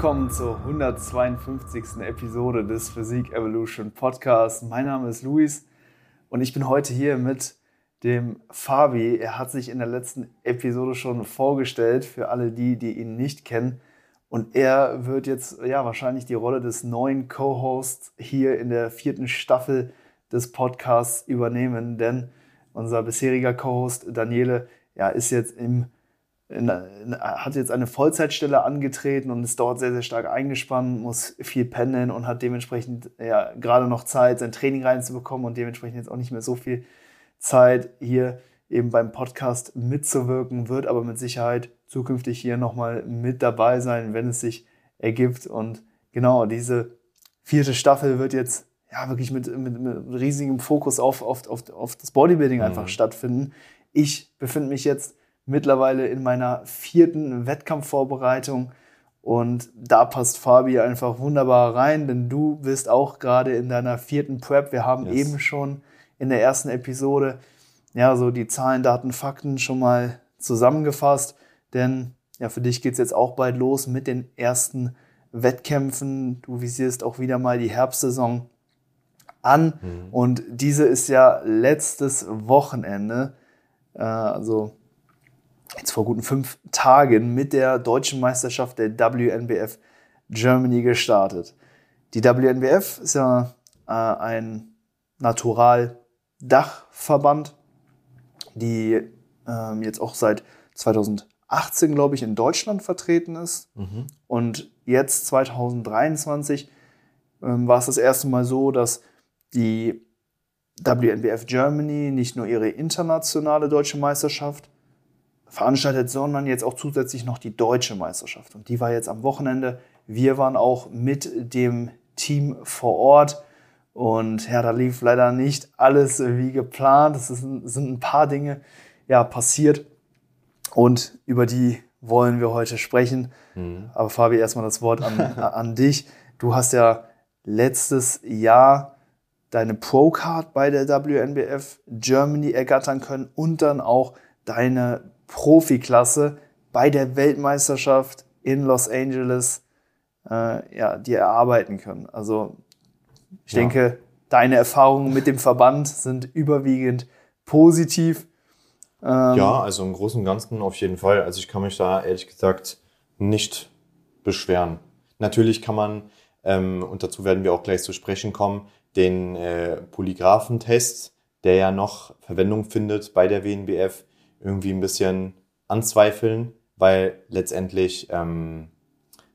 Willkommen zur 152. Episode des Physik Evolution Podcasts. Mein Name ist Luis und ich bin heute hier mit dem Fabi. Er hat sich in der letzten Episode schon vorgestellt für alle die, die ihn nicht kennen. Und er wird jetzt ja wahrscheinlich die Rolle des neuen Co-Hosts hier in der vierten Staffel des Podcasts übernehmen, denn unser bisheriger Co-Host Daniele ja, ist jetzt im in, in, hat jetzt eine Vollzeitstelle angetreten und ist dort sehr, sehr stark eingespannt, muss viel pendeln und hat dementsprechend ja gerade noch Zeit, sein Training reinzubekommen und dementsprechend jetzt auch nicht mehr so viel Zeit, hier eben beim Podcast mitzuwirken, wird aber mit Sicherheit zukünftig hier nochmal mit dabei sein, wenn es sich ergibt. Und genau, diese vierte Staffel wird jetzt ja wirklich mit, mit, mit riesigem Fokus auf, auf, auf, auf das Bodybuilding mhm. einfach stattfinden. Ich befinde mich jetzt mittlerweile in meiner vierten Wettkampfvorbereitung und da passt Fabi einfach wunderbar rein, denn du bist auch gerade in deiner vierten Prep. Wir haben yes. eben schon in der ersten Episode ja so die Zahlen, Daten, Fakten schon mal zusammengefasst, denn ja für dich geht es jetzt auch bald los mit den ersten Wettkämpfen. Du visierst auch wieder mal die Herbstsaison an mhm. und diese ist ja letztes Wochenende, äh, also jetzt vor guten fünf Tagen mit der deutschen Meisterschaft der WNBF Germany gestartet. Die WNBF ist ja äh, ein Natural-Dachverband, die ähm, jetzt auch seit 2018, glaube ich, in Deutschland vertreten ist. Mhm. Und jetzt 2023 ähm, war es das erste Mal so, dass die WNBF Germany nicht nur ihre internationale deutsche Meisterschaft veranstaltet, sondern jetzt auch zusätzlich noch die deutsche Meisterschaft. Und die war jetzt am Wochenende. Wir waren auch mit dem Team vor Ort. Und ja, da lief leider nicht alles wie geplant. Es sind ein paar Dinge ja, passiert. Und über die wollen wir heute sprechen. Mhm. Aber Fabi, erstmal das Wort an, an dich. Du hast ja letztes Jahr deine Pro-Card bei der WNBF Germany ergattern können und dann auch deine Profiklasse bei der Weltmeisterschaft in Los Angeles äh, ja, dir erarbeiten können. Also ich ja. denke, deine Erfahrungen mit dem Verband sind überwiegend positiv. Ähm, ja, also im Großen und Ganzen auf jeden Fall. Also ich kann mich da ehrlich gesagt nicht beschweren. Natürlich kann man, ähm, und dazu werden wir auch gleich zu sprechen kommen, den äh, Polygraphentest, der ja noch Verwendung findet bei der WNBF, irgendwie ein bisschen anzweifeln, weil letztendlich ähm,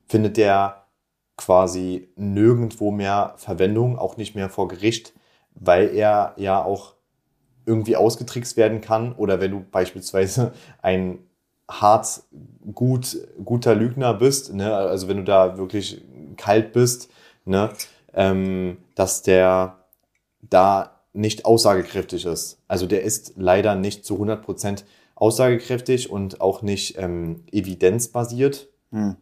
findet der quasi nirgendwo mehr Verwendung, auch nicht mehr vor Gericht, weil er ja auch irgendwie ausgetrickst werden kann oder wenn du beispielsweise ein hart gut guter Lügner bist, ne, also wenn du da wirklich kalt bist, ne, ähm, dass der da nicht aussagekräftig ist. Also der ist leider nicht zu 100% aussagekräftig und auch nicht ähm, evidenzbasiert. Hm.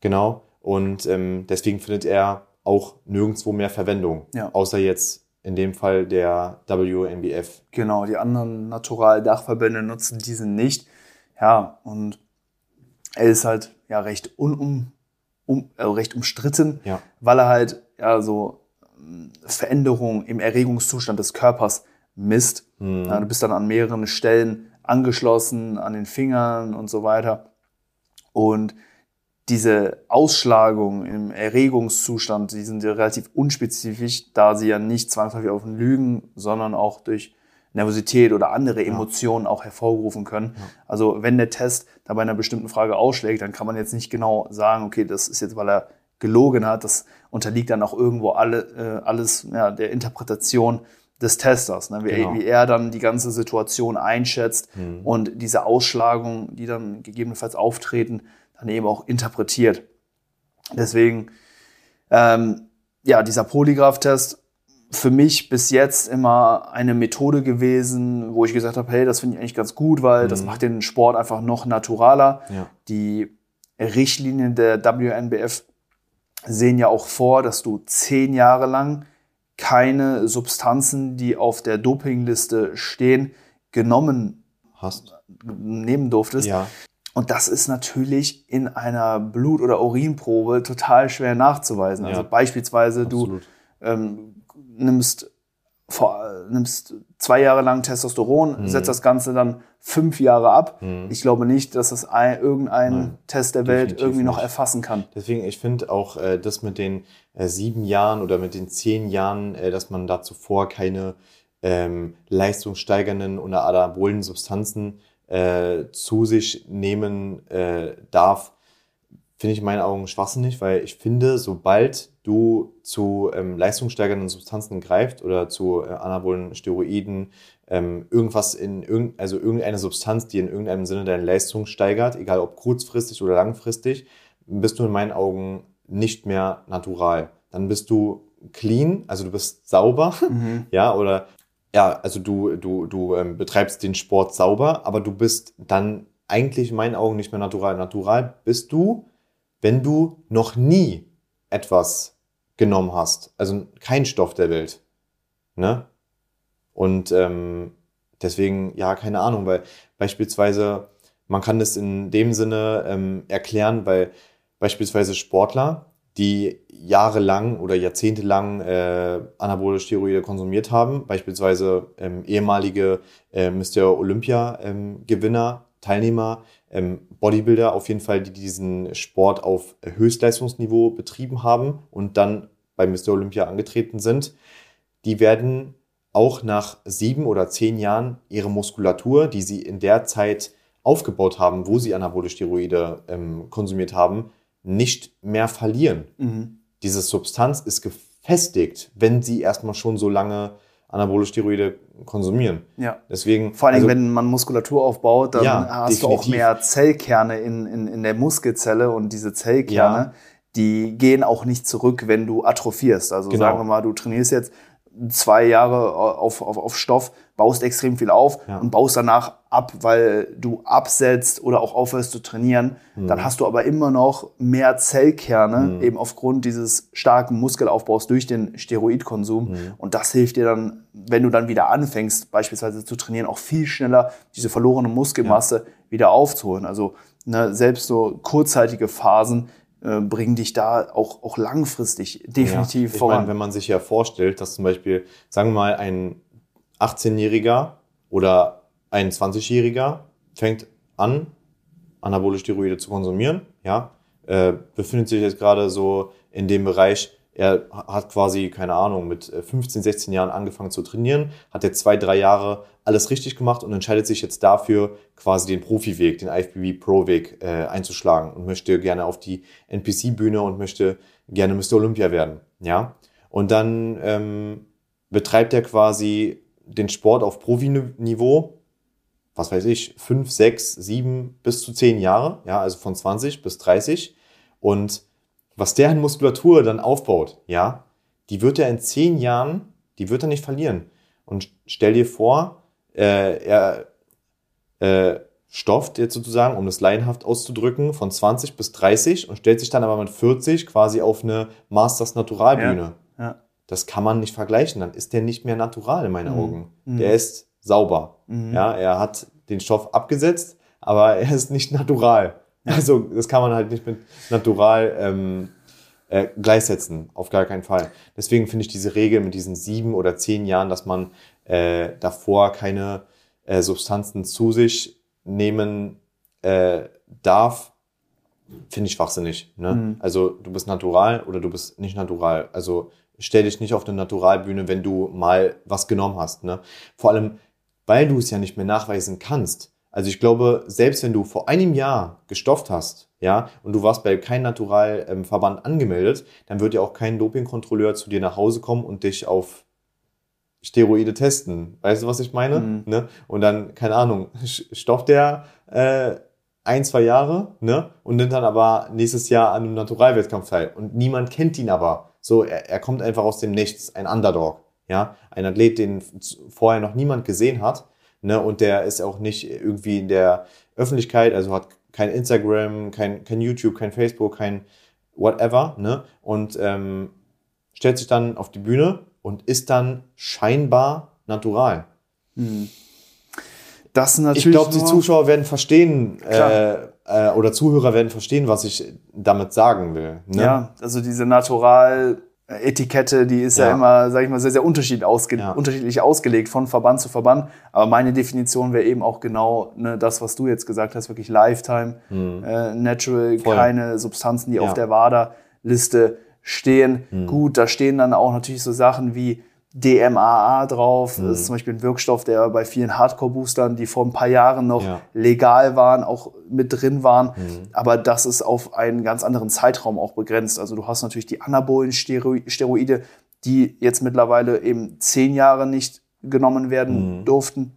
Genau. Und ähm, deswegen findet er auch nirgendwo mehr Verwendung. Ja. Außer jetzt in dem Fall der WNBF. Genau, die anderen Natural-Dachverbände nutzen diesen nicht. Ja, und er ist halt ja recht unum, um, äh, recht umstritten, ja. weil er halt ja so Veränderungen im Erregungszustand des Körpers misst. Mhm. Ja, du bist dann an mehreren Stellen angeschlossen, an den Fingern und so weiter. Und diese Ausschlagung im Erregungszustand, die sind ja relativ unspezifisch, da sie ja nicht zwangsläufig auf Lügen, sondern auch durch Nervosität oder andere Emotionen ja. auch hervorrufen können. Ja. Also wenn der Test da bei einer bestimmten Frage ausschlägt, dann kann man jetzt nicht genau sagen, okay, das ist jetzt, weil er gelogen hat, das unterliegt dann auch irgendwo alle, äh, alles ja, der Interpretation des Testers, ne? wie, genau. wie, er dann die ganze Situation einschätzt mhm. und diese Ausschlagungen, die dann gegebenenfalls auftreten, dann eben auch interpretiert. Deswegen, ähm, ja, dieser Polygraph-Test für mich bis jetzt immer eine Methode gewesen, wo ich gesagt habe, hey, das finde ich eigentlich ganz gut, weil mhm. das macht den Sport einfach noch naturaler. Ja. Die Richtlinien der WNBF sehen ja auch vor, dass du zehn Jahre lang keine Substanzen, die auf der Dopingliste stehen, genommen hast, nehmen durftest. Ja. Und das ist natürlich in einer Blut- oder Urinprobe total schwer nachzuweisen. Also beispielsweise Absolut. du ähm, nimmst, vor, nimmst zwei Jahre lang Testosteron, mhm. setzt das Ganze dann fünf Jahre ab. Mhm. Ich glaube nicht, dass das ein, irgendein Nein, Test der Welt irgendwie noch nicht. erfassen kann. Deswegen, ich finde auch äh, das mit den äh, sieben Jahren oder mit den zehn Jahren, äh, dass man da zuvor keine ähm, leistungssteigernden oder anabolen Substanzen äh, zu sich nehmen äh, darf, finde ich in meinen Augen schwachsinnig, weil ich finde, sobald du zu ähm, leistungssteigernden Substanzen greifst oder zu äh, anabolen Steroiden, ähm, irgendwas in irgend, also irgendeine Substanz, die in irgendeinem Sinne deine Leistung steigert, egal ob kurzfristig oder langfristig, bist du in meinen Augen nicht mehr natural. Dann bist du clean, also du bist sauber, mhm. ja, oder ja, also du, du, du ähm, betreibst den Sport sauber, aber du bist dann eigentlich in meinen Augen nicht mehr natural. Natural bist du, wenn du noch nie etwas genommen hast. Also kein Stoff der Welt. Ne? Und ähm, deswegen, ja, keine Ahnung, weil beispielsweise, man kann das in dem Sinne ähm, erklären, weil beispielsweise Sportler, die jahrelang oder jahrzehntelang äh, anabole Steroide konsumiert haben, beispielsweise ähm, ehemalige äh, Mr. Olympia-Gewinner, ähm, Teilnehmer, ähm, Bodybuilder auf jeden Fall, die diesen Sport auf Höchstleistungsniveau betrieben haben und dann bei Mr. Olympia angetreten sind, die werden auch nach sieben oder zehn Jahren ihre Muskulatur, die sie in der Zeit aufgebaut haben, wo sie anabole Steroide ähm, konsumiert haben, nicht mehr verlieren. Mhm. Diese Substanz ist gefestigt, wenn sie erstmal schon so lange anabole Steroide konsumieren. Ja. Deswegen, Vor allem, also, wenn man Muskulatur aufbaut, dann ja, hast definitiv. du auch mehr Zellkerne in, in, in der Muskelzelle und diese Zellkerne, ja. die gehen auch nicht zurück, wenn du atrophierst. Also genau. sagen wir mal, du trainierst jetzt zwei Jahre auf, auf, auf Stoff, baust extrem viel auf ja. und baust danach ab, weil du absetzt oder auch aufhörst zu trainieren. Mhm. Dann hast du aber immer noch mehr Zellkerne, mhm. eben aufgrund dieses starken Muskelaufbaus durch den Steroidkonsum. Mhm. Und das hilft dir dann, wenn du dann wieder anfängst, beispielsweise zu trainieren, auch viel schneller diese verlorene Muskelmasse ja. wieder aufzuholen. Also ne, selbst so kurzzeitige Phasen äh, bringen dich da auch, auch langfristig definitiv ja, voran. Meine, wenn man sich ja vorstellt, dass zum Beispiel, sagen wir mal, ein 18-Jähriger oder ein 20-Jähriger fängt an, anabole Steroide zu konsumieren, ja, äh, befindet sich jetzt gerade so in dem Bereich, er hat quasi, keine Ahnung, mit 15, äh, 16 Jahren angefangen zu trainieren, hat jetzt zwei, drei Jahre alles richtig gemacht und entscheidet sich jetzt dafür, quasi den Profiweg, den IFBB Pro-Weg äh, einzuschlagen und möchte gerne auf die NPC-Bühne und möchte gerne Mr. Olympia werden. Ja? Und dann ähm, betreibt er quasi den Sport auf Profiniveau, was weiß ich, 5, 6, 7 bis zu 10 Jahre, ja, also von 20 bis 30. Und was der an Muskulatur dann aufbaut, ja, die wird er in 10 Jahren, die wird er nicht verlieren. Und stell dir vor, äh, er äh, stofft jetzt sozusagen, um das laienhaft auszudrücken, von 20 bis 30 und stellt sich dann aber mit 40 quasi auf eine Masters Naturalbühne. Ja, ja. Das kann man nicht vergleichen. Dann ist der nicht mehr natural in meinen mhm. Augen. Mhm. Der ist sauber. Mhm. Ja, er hat den Stoff abgesetzt, aber er ist nicht natural. Also das kann man halt nicht mit natural ähm, äh, gleichsetzen, auf gar keinen Fall. Deswegen finde ich diese Regel mit diesen sieben oder zehn Jahren, dass man äh, davor keine äh, Substanzen zu sich nehmen äh, darf, finde ich schwachsinnig. Ne? Mhm. Also du bist natural oder du bist nicht natural. Also stell dich nicht auf eine Naturalbühne, wenn du mal was genommen hast. Ne? Vor allem, weil du es ja nicht mehr nachweisen kannst. Also ich glaube, selbst wenn du vor einem Jahr gestofft hast, ja, und du warst bei keinem Naturalverband ähm, angemeldet, dann wird ja auch kein Dopingkontrolleur zu dir nach Hause kommen und dich auf Steroide testen. Weißt du, was ich meine? Mhm. Ne? Und dann, keine Ahnung, stofft der äh, ein, zwei Jahre, ne? Und nimmt dann aber nächstes Jahr an einem Naturalwettkampf teil. Und niemand kennt ihn aber. So, er, er kommt einfach aus dem Nichts, ein Underdog. Ja, ein Athlet, den vorher noch niemand gesehen hat, ne? Und der ist auch nicht irgendwie in der Öffentlichkeit, also hat kein Instagram, kein, kein YouTube, kein Facebook, kein whatever, ne? Und ähm, stellt sich dann auf die Bühne und ist dann scheinbar natural. Mhm. Das natürlich. Ich glaube, die Zuschauer werden verstehen, äh, äh, oder Zuhörer werden verstehen, was ich damit sagen will. Ne? Ja, also diese Natural Etikette, die ist ja, ja immer, sage ich mal, sehr, sehr unterschiedlich, ausge ja. unterschiedlich ausgelegt von Verband zu Verband. Aber meine Definition wäre eben auch genau ne, das, was du jetzt gesagt hast, wirklich Lifetime, mhm. äh, Natural, Voll. keine Substanzen, die ja. auf der WADA-Liste stehen. Mhm. Gut, da stehen dann auch natürlich so Sachen wie DMAA drauf. Mhm. Das ist zum Beispiel ein Wirkstoff, der bei vielen Hardcore-Boostern, die vor ein paar Jahren noch ja. legal waren, auch mit drin waren. Mhm. Aber das ist auf einen ganz anderen Zeitraum auch begrenzt. Also du hast natürlich die anabolen Steroide, die jetzt mittlerweile eben zehn Jahre nicht genommen werden mhm. durften.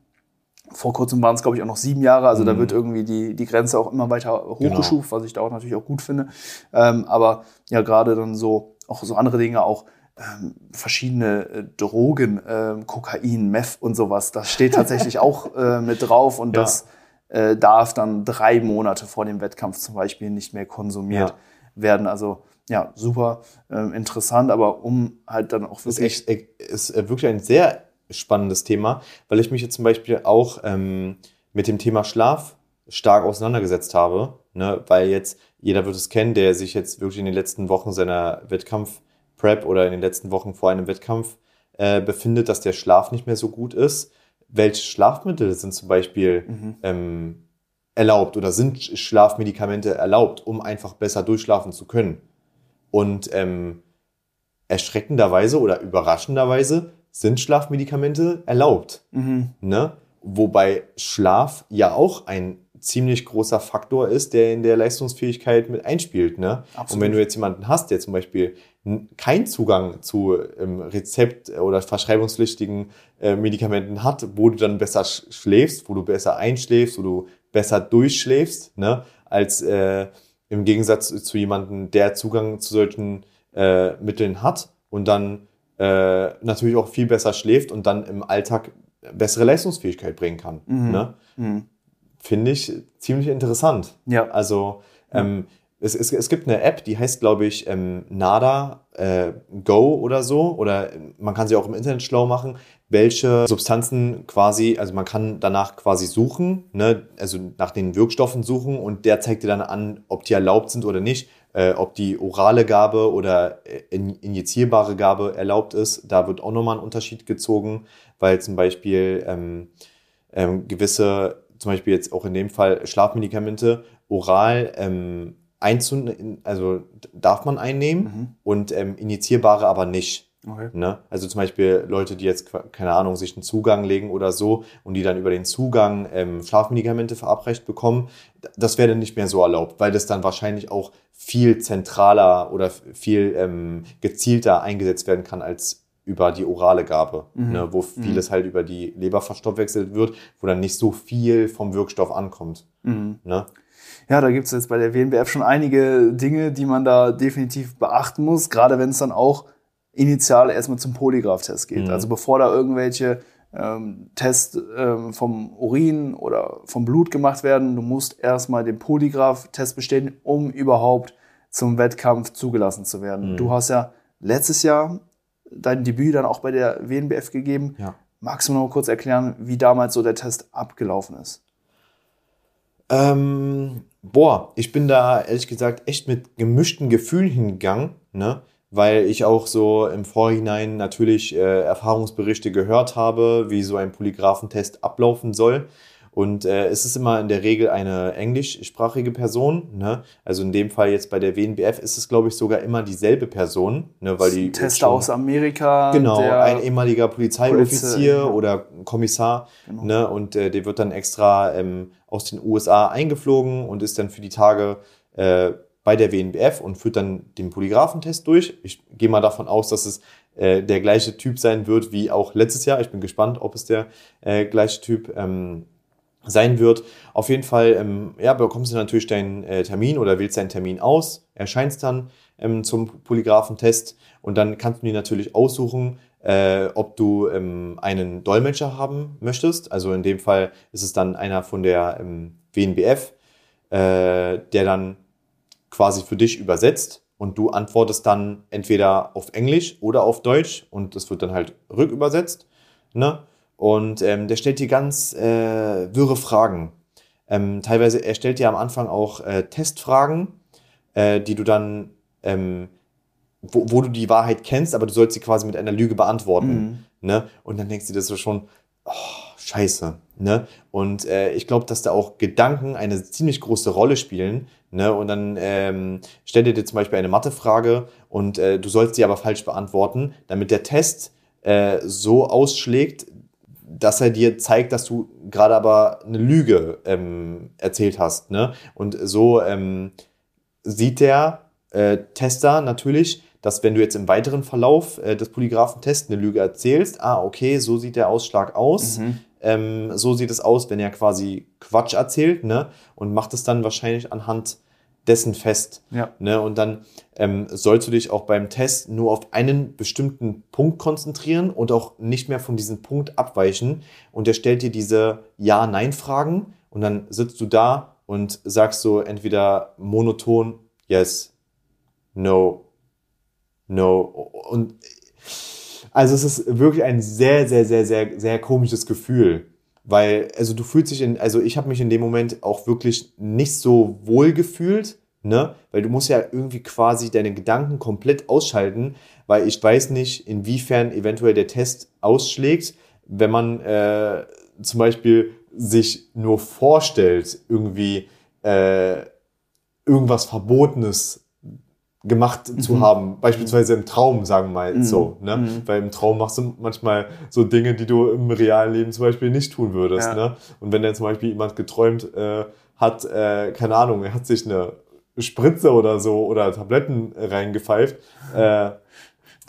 Vor kurzem waren es, glaube ich, auch noch sieben Jahre. Also da mhm. wird irgendwie die, die Grenze auch immer weiter hochgeschuft, genau. was ich da auch natürlich auch gut finde. Ähm, aber ja, gerade dann so, auch so andere Dinge, auch ähm, verschiedene äh, Drogen, äh, Kokain, Meth und sowas. Das steht tatsächlich auch äh, mit drauf und ja. das äh, darf dann drei Monate vor dem Wettkampf zum Beispiel nicht mehr konsumiert ja. werden. Also ja, super ähm, interessant, aber um halt dann auch wirklich. Ist, echt, ist äh, wirklich ein sehr spannendes Thema, weil ich mich jetzt zum Beispiel auch ähm, mit dem Thema Schlaf stark auseinandergesetzt habe, ne? weil jetzt jeder wird es kennen, der sich jetzt wirklich in den letzten Wochen seiner Wettkampf Prep oder in den letzten Wochen vor einem Wettkampf äh, befindet, dass der Schlaf nicht mehr so gut ist. Welche Schlafmittel sind zum Beispiel mhm. ähm, erlaubt oder sind Schlafmedikamente erlaubt, um einfach besser durchschlafen zu können? Und ähm, erschreckenderweise oder überraschenderweise sind Schlafmedikamente erlaubt. Mhm. Ne? Wobei Schlaf ja auch ein ziemlich großer Faktor ist, der in der Leistungsfähigkeit mit einspielt. Ne? Und wenn du jetzt jemanden hast, der zum Beispiel keinen Zugang zu ähm, Rezept- oder verschreibungspflichtigen äh, Medikamenten hat, wo du dann besser schläfst, wo du besser einschläfst, wo du besser durchschläfst, ne? als äh, im Gegensatz zu jemandem, der Zugang zu solchen äh, Mitteln hat und dann äh, natürlich auch viel besser schläft und dann im Alltag bessere Leistungsfähigkeit bringen kann. Mhm. Ne? Mhm finde ich ziemlich interessant. Ja. Also ähm, es, es, es gibt eine App, die heißt, glaube ich, ähm, Nada äh, Go oder so. Oder man kann sie auch im Internet schlau machen, welche Substanzen quasi, also man kann danach quasi suchen, ne? also nach den Wirkstoffen suchen und der zeigt dir dann an, ob die erlaubt sind oder nicht. Äh, ob die orale Gabe oder äh, injizierbare Gabe erlaubt ist. Da wird auch nochmal ein Unterschied gezogen, weil zum Beispiel ähm, ähm, gewisse zum Beispiel jetzt auch in dem Fall Schlafmedikamente oral ähm, einzunehmen, also darf man einnehmen mhm. und ähm, injizierbare aber nicht. Okay. Ne? Also zum Beispiel Leute, die jetzt, keine Ahnung, sich einen Zugang legen oder so und die dann über den Zugang ähm, Schlafmedikamente verabreicht bekommen, das wäre dann nicht mehr so erlaubt, weil das dann wahrscheinlich auch viel zentraler oder viel ähm, gezielter eingesetzt werden kann als über die orale Gabe, mhm. ne, wo mhm. vieles mhm. halt über die Leber verstoffwechselt wird, wo dann nicht so viel vom Wirkstoff ankommt. Mhm. Ne? Ja, da gibt es jetzt bei der WNBF schon einige Dinge, die man da definitiv beachten muss, gerade wenn es dann auch initial erstmal zum Polygraph-Test geht. Mhm. Also bevor da irgendwelche ähm, Tests ähm, vom Urin oder vom Blut gemacht werden, du musst erstmal den Polygraph-Test bestehen, um überhaupt zum Wettkampf zugelassen zu werden. Mhm. Du hast ja letztes Jahr dein Debüt dann auch bei der WNBF gegeben. Ja. Magst du noch kurz erklären, wie damals so der Test abgelaufen ist? Ähm, boah, ich bin da ehrlich gesagt echt mit gemischten Gefühlen hingegangen, ne? weil ich auch so im Vorhinein natürlich äh, Erfahrungsberichte gehört habe, wie so ein Polygraphentest ablaufen soll. Und äh, es ist immer in der Regel eine englischsprachige Person. Ne? Also in dem Fall jetzt bei der WNBF ist es, glaube ich, sogar immer dieselbe Person. Ne? Weil die Tester aus Amerika. Genau, ein ehemaliger Polizeioffizier Polizei, oder Kommissar. Genau. Ne? Und äh, der wird dann extra ähm, aus den USA eingeflogen und ist dann für die Tage äh, bei der WNBF und führt dann den Polygraphentest durch. Ich gehe mal davon aus, dass es äh, der gleiche Typ sein wird wie auch letztes Jahr. Ich bin gespannt, ob es der äh, gleiche Typ ähm, sein wird. Auf jeden Fall ähm, ja, bekommst du natürlich deinen äh, Termin oder wählst deinen Termin aus, erscheinst dann ähm, zum Polygraphentest und dann kannst du dir natürlich aussuchen, äh, ob du ähm, einen Dolmetscher haben möchtest. Also in dem Fall ist es dann einer von der ähm, WNBF, äh, der dann quasi für dich übersetzt und du antwortest dann entweder auf Englisch oder auf Deutsch und das wird dann halt rückübersetzt. Ne? Und ähm, der stellt dir ganz äh, wirre Fragen. ähm, teilweise, er stellt dir am Anfang auch äh, Testfragen, äh, die du dann, ähm, wo, wo du die Wahrheit kennst, aber du sollst sie quasi mit einer Lüge beantworten. Mhm. Ne? Und dann denkst du dir so schon, oh, scheiße. Ne? Und äh, ich glaube, dass da auch Gedanken eine ziemlich große Rolle spielen. Ne? Und dann ähm, stell dir zum Beispiel eine Mathefrage und äh, du sollst sie aber falsch beantworten, damit der Test äh, so ausschlägt, dass er dir zeigt, dass du gerade aber eine Lüge ähm, erzählt hast. Ne? Und so ähm, sieht der äh, Tester natürlich, dass wenn du jetzt im weiteren Verlauf äh, des Polygraphentests eine Lüge erzählst, ah, okay, so sieht der Ausschlag aus. Mhm. Ähm, so sieht es aus, wenn er quasi Quatsch erzählt, ne? Und macht es dann wahrscheinlich anhand dessen fest. Ja. Ne? Und dann ähm, sollst du dich auch beim Test nur auf einen bestimmten Punkt konzentrieren und auch nicht mehr von diesem Punkt abweichen. Und er stellt dir diese Ja-Nein-Fragen und dann sitzt du da und sagst so entweder monoton Yes, No, No. Und also es ist wirklich ein sehr, sehr, sehr, sehr, sehr komisches Gefühl. Weil, also du fühlst dich in, also ich habe mich in dem Moment auch wirklich nicht so wohl gefühlt, ne? Weil du musst ja irgendwie quasi deine Gedanken komplett ausschalten, weil ich weiß nicht, inwiefern eventuell der Test ausschlägt, wenn man äh, zum Beispiel sich nur vorstellt, irgendwie äh, irgendwas Verbotenes gemacht mhm. zu haben, beispielsweise im Traum, sagen wir mal mhm. so, ne? Mhm. Weil im Traum machst du manchmal so Dinge, die du im realen Leben zum Beispiel nicht tun würdest, ja. ne? Und wenn dann zum Beispiel jemand geträumt äh, hat, äh, keine Ahnung, er hat sich eine Spritze oder so oder Tabletten reingepfeift, äh,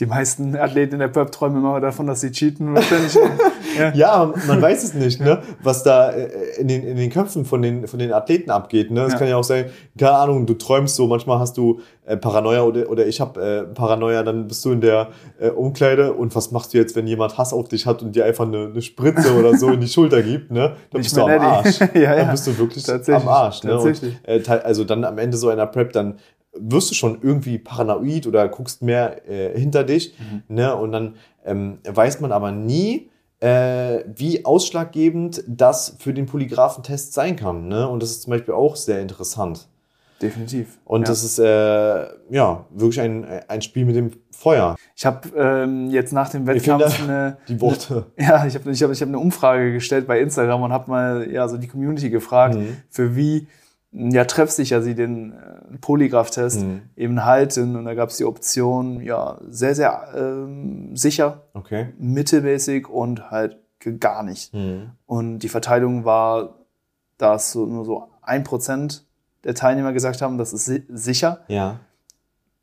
die meisten Athleten in der Pub träumen immer davon, dass sie cheaten. ja. ja, man weiß es nicht, ne? was da äh, in den, in den Köpfen von den, von den Athleten abgeht. Ne? Es ja. kann ja auch sein, keine Ahnung, du träumst so, manchmal hast du äh, Paranoia oder, oder ich habe äh, Paranoia, dann bist du in der äh, Umkleide und was machst du jetzt, wenn jemand Hass auf dich hat und dir einfach eine, eine Spritze oder so in die Schulter gibt, ne? Dann bist du am Arsch. ja, ja. Dann bist du wirklich am Arsch. Ne? Und, äh, also dann am Ende so einer Prep, dann wirst du schon irgendwie paranoid oder guckst mehr äh, hinter dich. Mhm. Ne? Und dann ähm, weiß man aber nie, äh, wie ausschlaggebend das für den Polygraphentest sein kann. Ne? Und das ist zum Beispiel auch sehr interessant. Definitiv. Und ja. das ist äh, ja wirklich ein, ein Spiel mit dem Feuer. Ich habe ähm, jetzt nach dem Wettkampf eine, die Worte. Eine, ja, ich habe ich hab, ich hab eine Umfrage gestellt bei Instagram und habe mal ja so die Community gefragt, mhm. für wie ja, treffsicher sie den äh, Polygraph-Test mhm. eben halten. Und da gab es die Option, ja, sehr, sehr ähm, sicher, okay. mittelmäßig und halt gar nicht. Mhm. Und die Verteilung war, dass so, nur so ein Prozent der Teilnehmer gesagt haben, das ist si sicher. Ja.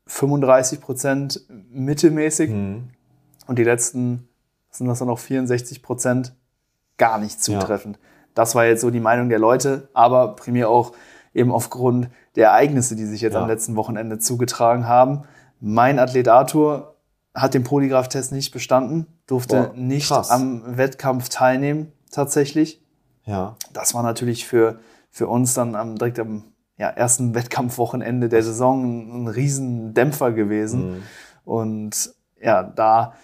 35 Prozent mittelmäßig. Mhm. Und die letzten sind das dann noch 64 Prozent gar nicht zutreffend. Ja. Das war jetzt so die Meinung der Leute, aber primär auch eben aufgrund der Ereignisse, die sich jetzt ja. am letzten Wochenende zugetragen haben. Mein Athlet Arthur hat den Polygraph-Test nicht bestanden, durfte Boah, nicht am Wettkampf teilnehmen, tatsächlich. Ja. Das war natürlich für, für uns dann am, direkt am ja, ersten Wettkampfwochenende der Saison ein, ein Riesendämpfer gewesen. Mhm. Und ja, da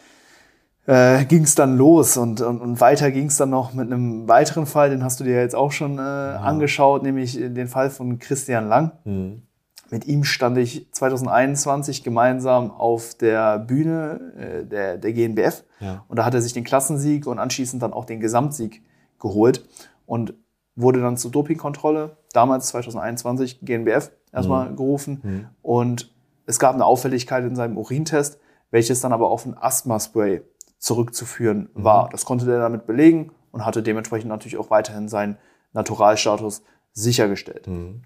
äh, ging es dann los und, und, und weiter ging es dann noch mit einem weiteren Fall, den hast du dir jetzt auch schon äh, ja. angeschaut, nämlich den Fall von Christian Lang. Mhm. Mit ihm stand ich 2021 gemeinsam auf der Bühne äh, der, der GNBF ja. und da hat er sich den Klassensieg und anschließend dann auch den Gesamtsieg geholt und wurde dann zur Dopingkontrolle, damals 2021 GNBF erstmal mhm. gerufen mhm. und es gab eine Auffälligkeit in seinem Urintest, welches dann aber auf ein Asthma-Spray zurückzuführen mhm. war. Das konnte er damit belegen und hatte dementsprechend natürlich auch weiterhin seinen Naturalstatus sichergestellt. Mhm.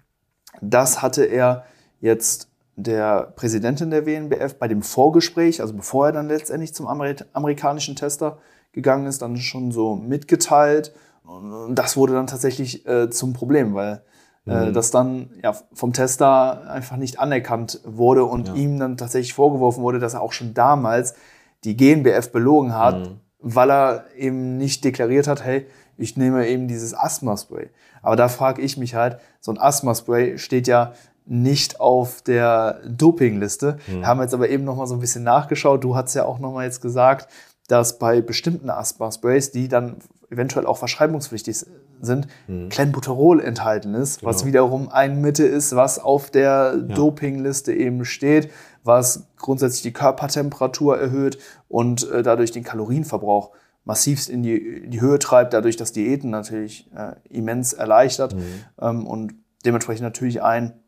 Das hatte er jetzt der Präsidentin der WNBF bei dem Vorgespräch, also bevor er dann letztendlich zum amerikanischen Tester gegangen ist, dann schon so mitgeteilt. Und das wurde dann tatsächlich äh, zum Problem, weil äh, mhm. das dann ja, vom Tester einfach nicht anerkannt wurde und ja. ihm dann tatsächlich vorgeworfen wurde, dass er auch schon damals die GNBF belogen hat, mhm. weil er eben nicht deklariert hat, hey, ich nehme eben dieses Asthma-Spray. Aber da frage ich mich halt, so ein Asthma-Spray steht ja nicht auf der Dopingliste. Mhm. Wir haben jetzt aber eben noch mal so ein bisschen nachgeschaut. Du hast ja auch noch mal jetzt gesagt, dass bei bestimmten Asthma-Sprays, die dann eventuell auch verschreibungspflichtig sind, mhm. Clenbuterol enthalten ist, genau. was wiederum ein Mittel ist, was auf der ja. Dopingliste eben steht, was grundsätzlich die Körpertemperatur erhöht und äh, dadurch den Kalorienverbrauch massivst in die, in die Höhe treibt, dadurch das Diäten natürlich äh, immens erleichtert mhm. ähm, und dementsprechend natürlich ein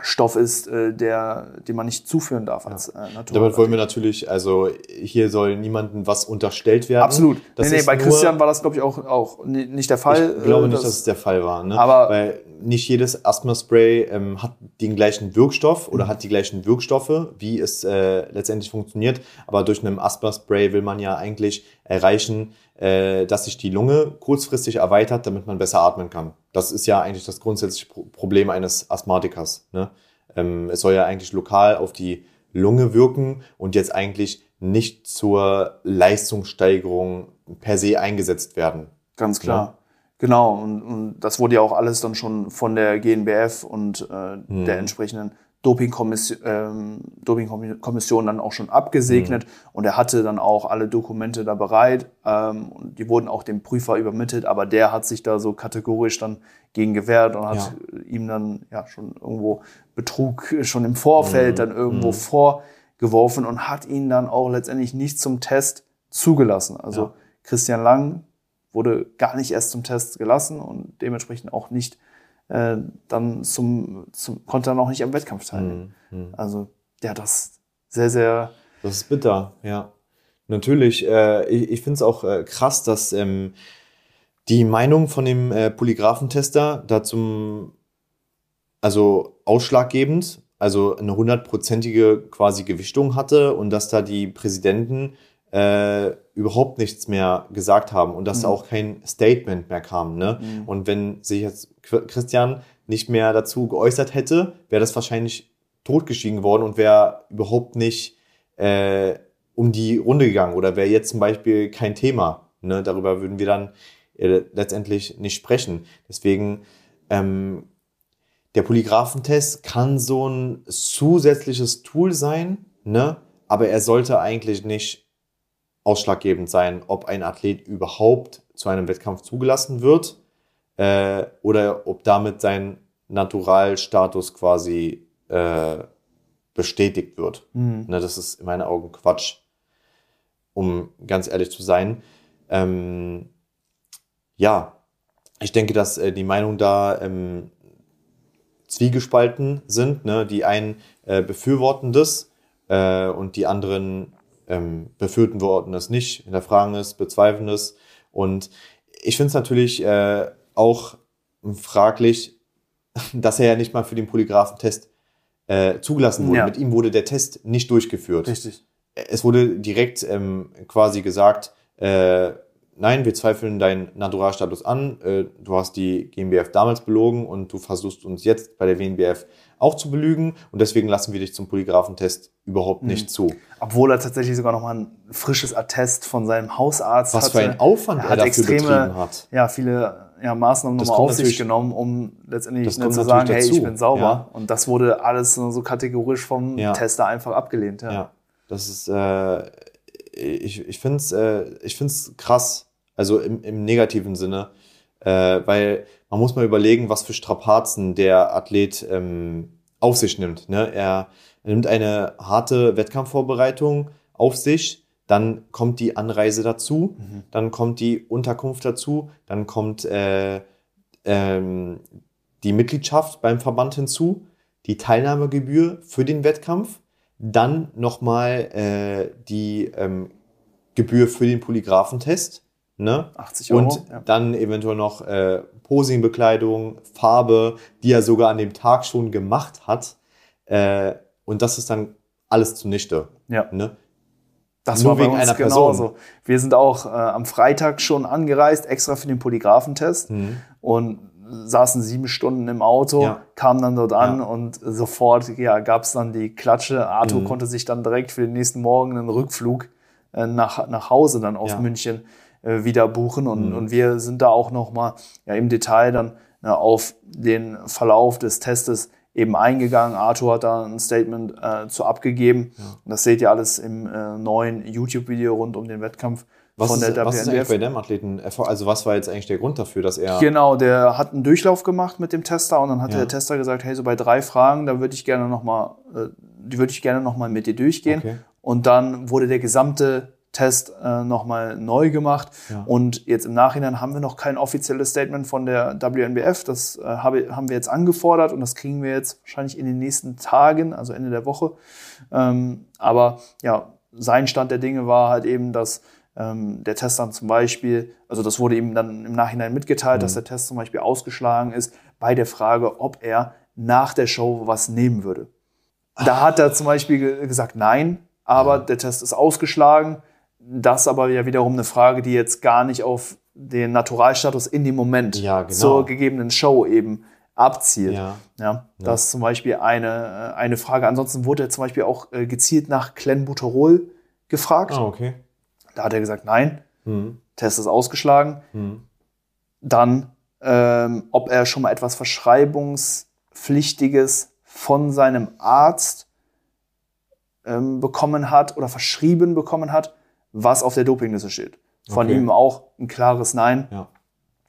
Stoff ist, äh, der, den man nicht zuführen darf als äh, Natur. Damit wollen wir natürlich, also hier soll niemandem was unterstellt werden. Absolut. Das nee, nee, bei Christian war das, glaube ich, auch, auch nicht der Fall. Ich glaube äh, nicht, dass es der Fall war. Ne? Aber Weil nicht jedes Asthma-Spray ähm, hat den gleichen Wirkstoff oder mhm. hat die gleichen Wirkstoffe, wie es äh, letztendlich funktioniert. Aber durch einen Asthma-Spray will man ja eigentlich erreichen, dass sich die Lunge kurzfristig erweitert, damit man besser atmen kann. Das ist ja eigentlich das grundsätzliche Problem eines Asthmatikers. Ne? Ähm, es soll ja eigentlich lokal auf die Lunge wirken und jetzt eigentlich nicht zur Leistungssteigerung per se eingesetzt werden. Ganz klar. Ja? Genau, und, und, das wurde ja auch alles dann schon von der GNBF und äh, mhm. der entsprechenden Dopingkommission, ähm, Dopingkommission dann auch schon abgesegnet mhm. und er hatte dann auch alle Dokumente da bereit ähm, und die wurden auch dem Prüfer übermittelt, aber der hat sich da so kategorisch dann gegen gewehrt und hat ja. ihm dann ja schon irgendwo Betrug schon im Vorfeld mhm. dann irgendwo mhm. vorgeworfen und hat ihn dann auch letztendlich nicht zum Test zugelassen. Also ja. Christian Lang wurde gar nicht erst zum Test gelassen und dementsprechend auch nicht äh, dann zum, zum, konnte dann auch nicht am Wettkampf teilnehmen. Mhm. Also ja, das sehr, sehr. Das ist bitter, ja. Natürlich, äh, ich, ich finde es auch äh, krass, dass ähm, die Meinung von dem äh, Polygraphentester da zum, also ausschlaggebend, also eine hundertprozentige quasi Gewichtung hatte und dass da die Präsidenten äh, überhaupt nichts mehr gesagt haben und dass mhm. auch kein Statement mehr kam. Ne? Mhm. Und wenn sich jetzt Christian nicht mehr dazu geäußert hätte, wäre das wahrscheinlich totgeschieden worden und wäre überhaupt nicht äh, um die Runde gegangen oder wäre jetzt zum Beispiel kein Thema. Ne? Darüber würden wir dann äh, letztendlich nicht sprechen. Deswegen ähm, der Polygraphentest kann so ein zusätzliches Tool sein, ne? aber er sollte eigentlich nicht ausschlaggebend sein, ob ein Athlet überhaupt zu einem Wettkampf zugelassen wird äh, oder ob damit sein Naturalstatus quasi äh, bestätigt wird. Mhm. Ne, das ist in meinen Augen Quatsch, um ganz ehrlich zu sein. Ähm, ja, ich denke, dass äh, die Meinungen da ähm, zwiegespalten sind. Ne? Die einen äh, befürworten das äh, und die anderen ähm, befürworten es nicht, hinterfragen es, bezweifeln es. Und ich finde es natürlich äh, auch fraglich, dass er ja nicht mal für den Polygraphentest äh, zugelassen wurde. Ja. Mit ihm wurde der Test nicht durchgeführt. Richtig. Es wurde direkt ähm, quasi gesagt, äh, nein, wir zweifeln deinen Naturalstatus an, äh, du hast die GmbF damals belogen und du versuchst uns jetzt bei der WNBF auch zu belügen und deswegen lassen wir dich zum Polygraphentest überhaupt nicht mhm. zu. Obwohl er tatsächlich sogar noch mal ein frisches Attest von seinem Hausarzt Was hatte. Was für ein Aufwand er, er dafür extreme, betrieben hat. Ja, viele ja, Maßnahmen nochmal auf sich genommen, um letztendlich zu sagen, hey, ich bin sauber. Ja. Und das wurde alles so kategorisch vom ja. Tester einfach abgelehnt. Ja, ja. das ist, äh, ich, ich finde es äh, krass, also im, im negativen Sinne, äh, weil man muss mal überlegen, was für Strapazen der Athlet ähm, auf sich nimmt. Ne? Er, er nimmt eine harte Wettkampfvorbereitung auf sich, dann kommt die Anreise dazu, mhm. dann kommt die Unterkunft dazu, dann kommt äh, ähm, die Mitgliedschaft beim Verband hinzu, die Teilnahmegebühr für den Wettkampf, dann nochmal äh, die ähm, Gebühr für den Polygraphentest. Ne? 80 Euro. Und ja. dann eventuell noch äh, Posingbekleidung, Farbe, die er sogar an dem Tag schon gemacht hat. Äh, und das ist dann alles zunichte. Ja. Ne? Das Nur war wegen einer Person. Genauso. Wir sind auch äh, am Freitag schon angereist, extra für den Polygraphentest mhm. und saßen sieben Stunden im Auto, ja. kamen dann dort an ja. und sofort ja, gab es dann die Klatsche. Arthur mhm. konnte sich dann direkt für den nächsten Morgen einen Rückflug äh, nach, nach Hause dann aus ja. München äh, wieder buchen. Und, mhm. und wir sind da auch nochmal ja, im Detail dann ja, auf den Verlauf des Testes eben eingegangen. Arthur hat da ein Statement äh, zu abgegeben. Das seht ihr alles im äh, neuen YouTube-Video rund um den Wettkampf. Was von ist, der was ist WNBF. bei dem Athleten? Also was war jetzt eigentlich der Grund dafür, dass er... Genau, der hat einen Durchlauf gemacht mit dem Tester und dann hat Ja. der Tester gesagt, hey, so bei drei Fragen, da würde ich gerne noch mal, äh, die würde ich gerne noch mal mit dir durchgehen. Okay. Und dann wurde der gesamte Test äh, noch mal neu gemacht. Ja. Und jetzt im Nachhinein haben wir noch kein offizielles Statement von der WNBF. Das äh, habe, haben wir jetzt angefordert und das kriegen wir jetzt wahrscheinlich in den nächsten Tagen, also Ende der Woche. Ähm, aber ja, sein Stand der Dinge war halt eben, dass der Test dann zum Beispiel, also das wurde ihm dann im Nachhinein mitgeteilt, dass der Test zum Beispiel ausgeschlagen ist bei der Frage, ob er nach der Show was nehmen würde. Da hat er zum Beispiel ge- gesagt, nein, aber der Test ist ausgeschlagen. Das aber ja wiederum eine Frage, die jetzt gar nicht auf den Naturalstatus in dem Moment Ja, genau. zur gegebenen Show eben abzielt. Ja. Ja, das ist zum Beispiel eine, äh, eine Frage. Ansonsten wurde er zum Beispiel auch äh, gezielt nach Clenbuterol gefragt. Ah, okay. Da hat er gesagt, nein, Hm. Test ist ausgeschlagen. Hm. Dann, ähm, ob er schon mal etwas Verschreibungspflichtiges von seinem Arzt ähm, bekommen hat oder verschrieben bekommen hat, was auf der Dopingliste steht. Von Okay. ihm auch ein klares Nein. Ja.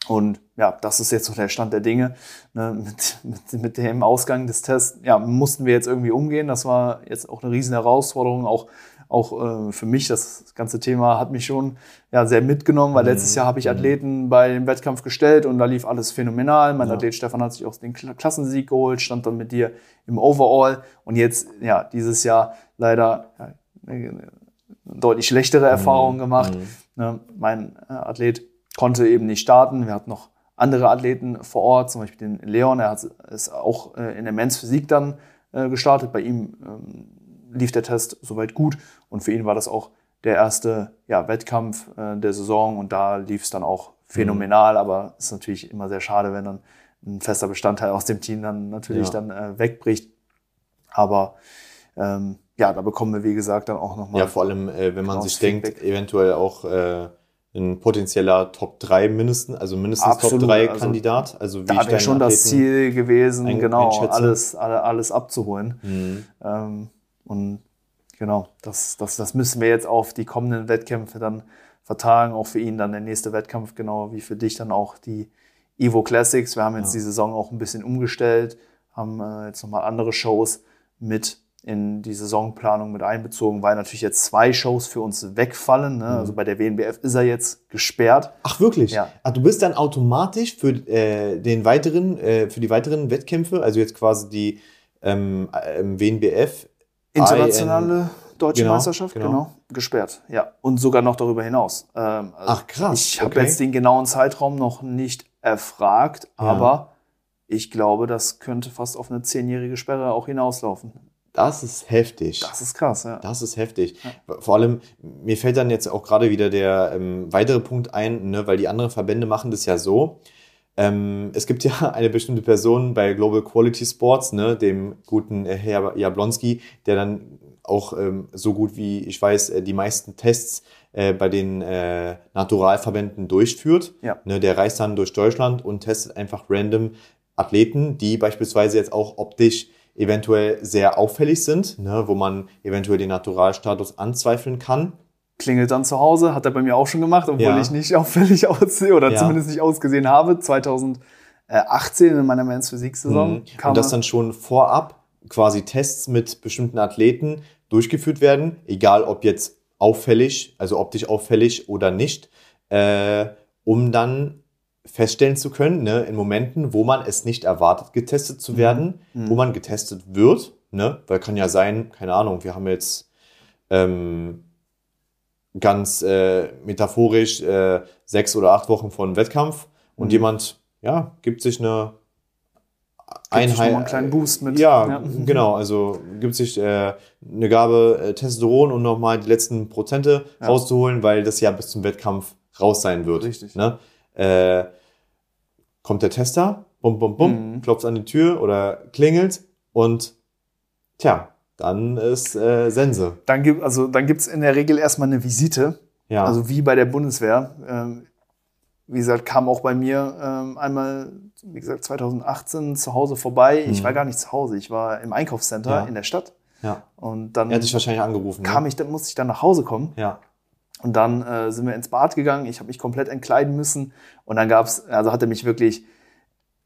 Und ja, das ist jetzt so der Stand der Dinge. Ne, mit, mit, mit dem Ausgang des Tests ja, mussten wir jetzt irgendwie umgehen. Das war jetzt auch eine riesen Herausforderung, auch, auch äh, für mich. Das ganze Thema hat mich schon ja, sehr mitgenommen, weil letztes Jahr habe ich Athleten bei dem Wettkampf gestellt und da lief alles phänomenal. Mein Ja. Athlet Stefan hat sich auch den Kla- Klassensieg geholt, stand dann mit dir im Overall. Und jetzt, ja, dieses Jahr leider ja, eine deutlich schlechtere Erfahrungen gemacht. Mhm. Ne, mein äh, Athlet konnte eben nicht starten. Wir hatten noch andere Athleten vor Ort, zum Beispiel den Leon, er hat, ist auch äh, in der Men's Physik dann äh, gestartet. Bei ihm ähm, lief der Test soweit gut und für ihn war das auch der erste ja, Wettkampf äh, der Saison und da lief es dann auch phänomenal, aber es ist natürlich immer sehr schade, wenn dann ein fester Bestandteil aus dem Team dann natürlich Ja. dann äh, wegbricht. Aber ähm, ja, da bekommen wir, wie gesagt, dann auch nochmal Ja, vor allem, äh, wenn man Genaues sich denkt, Feedback. eventuell auch äh, ein potenzieller Top 3 mindestens, also mindestens Absolut, Top 3 also Kandidat. Also wie Da wäre schon das Athleten- Ziel gewesen, genau, alles, alle, alles abzuholen. Mhm. Ähm, und genau, das, das, das müssen wir jetzt auf die kommenden Wettkämpfe dann vertagen. Auch für ihn dann der nächste Wettkampf, genau wie für dich dann auch die Evo Classics. Wir haben jetzt Ja. die Saison auch ein bisschen umgestellt, haben äh, jetzt nochmal andere Shows mit in die Saisonplanung mit einbezogen, weil natürlich jetzt zwei Shows für uns wegfallen. Ne? Mhm. Also bei der WNBF ist er jetzt gesperrt. Ach wirklich? Ja. Ach, du bist dann automatisch für äh, den weiteren, äh, für die weiteren Wettkämpfe, also jetzt quasi die ähm, ähm, WNBF, Internationale deutsche Genau, Meisterschaft, genau. genau. gesperrt. Ja, und sogar noch darüber hinaus. Ähm, also Ach, krass, Ich habe okay. jetzt den genauen Zeitraum noch nicht erfragt, Ja. aber ich glaube, das könnte fast auf eine zehnjährige Sperre auch hinauslaufen. Das ist heftig. Das ist krass, ja. Das ist heftig. Vor allem, mir fällt dann jetzt auch gerade wieder der ähm, weitere Punkt ein, ne, weil die anderen Verbände machen das ja so. Ähm, es gibt ja eine bestimmte Person bei Global Quality Sports, ne, dem guten äh, Herr Jablonski, der dann auch ähm, so gut wie ich weiß, äh, die meisten Tests äh, bei den äh, Naturalverbänden durchführt. Ja. Ne, der reist dann durch Deutschland und testet einfach random Athleten, die beispielsweise jetzt auch optisch eventuell sehr auffällig sind, ne, wo man eventuell den Naturalstatus anzweifeln kann. Klingelt dann zu Hause, hat er bei mir auch schon gemacht, obwohl Ja. ich nicht auffällig aussehe oder Ja. zumindest nicht ausgesehen habe. 2018 in meiner Men's Physik-Saison Mhm. Und dass dann schon vorab quasi Tests mit bestimmten Athleten durchgeführt werden, egal ob jetzt auffällig, also optisch auffällig oder nicht, äh, um dann feststellen zu können, ne, in Momenten, wo man es nicht erwartet, getestet zu werden, wo man getestet wird, ne, weil kann ja sein, keine Ahnung, wir haben jetzt ähm, ganz äh, metaphorisch äh, sechs oder acht Wochen vor einem Wettkampf und Mhm. jemand, ja, gibt sich eine Gibt sich Einheit, einen kleinen Boost mit. Ja, Ja. genau. Also gibt sich äh, eine Gabe äh, Testosteron, um nochmal die letzten Prozente Ja. rauszuholen, weil das ja bis zum Wettkampf raus sein wird. Richtig. Ne? Äh, kommt der Tester, bum, bum, bum, Mhm. klopft an die Tür oder klingelt und tja, dann ist äh, Sense. Dann gibt also dann gibt's in der Regel erstmal eine Visite. Ja. Also wie bei der Bundeswehr. Ähm, wie gesagt, kam auch bei mir ähm, einmal, wie gesagt, 2018 zu Hause vorbei. Ich Mhm. war gar nicht zu Hause, ich war im Einkaufscenter Ja. in der Stadt. ja. Und dann Er hat dich wahrscheinlich angerufen. kam ne? ich, dann musste ich dann nach Hause kommen. Ja. Und dann äh, sind wir ins Bad gegangen. Ich habe mich komplett entkleiden müssen. Und dann gab's, also hat er mich wirklich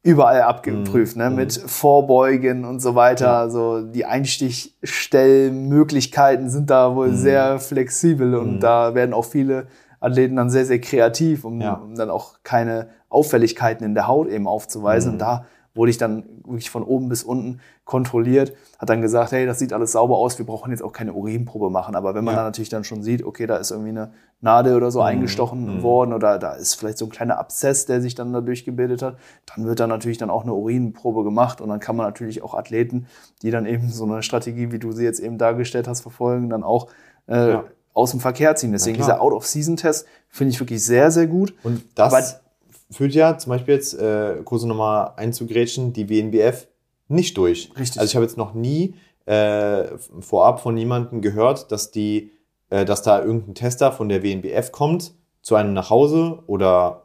überall abgeprüft, mm, ne? Mm. mit Vorbeugen und so weiter. Ja. Also die Einstichstellmöglichkeiten sind da wohl mm. sehr flexibel und mm. da werden auch viele Athleten dann sehr, sehr kreativ, um, ja. um, dann auch keine Auffälligkeiten in der Haut eben aufzuweisen. Und mm. da wurde ich dann wirklich von oben bis unten kontrolliert, hat dann gesagt, hey, das sieht alles sauber aus, wir brauchen jetzt auch keine Urinprobe machen. Aber wenn man ja. dann natürlich dann schon sieht, okay, da ist irgendwie eine Nadel oder so mhm. eingestochen mhm. worden oder da ist vielleicht so ein kleiner Abszess, der sich dann dadurch gebildet hat, dann wird dann natürlich dann auch eine Urinprobe gemacht und dann kann man natürlich auch Athleten, die dann eben so eine Strategie, wie du sie jetzt eben dargestellt hast, verfolgen, dann auch äh, ja. aus dem Verkehr ziehen. Deswegen dieser Out-of-Season-Test finde ich wirklich sehr, sehr gut. Und das Aber, führt ja zum Beispiel jetzt, äh, Kurse nochmal einzugrätschen, die WNBF nicht durch. Richtig. Also ich habe jetzt noch nie äh, vorab von jemandem gehört, dass die, äh, dass da irgendein Tester von der WNBF kommt, zu einem nach Hause oder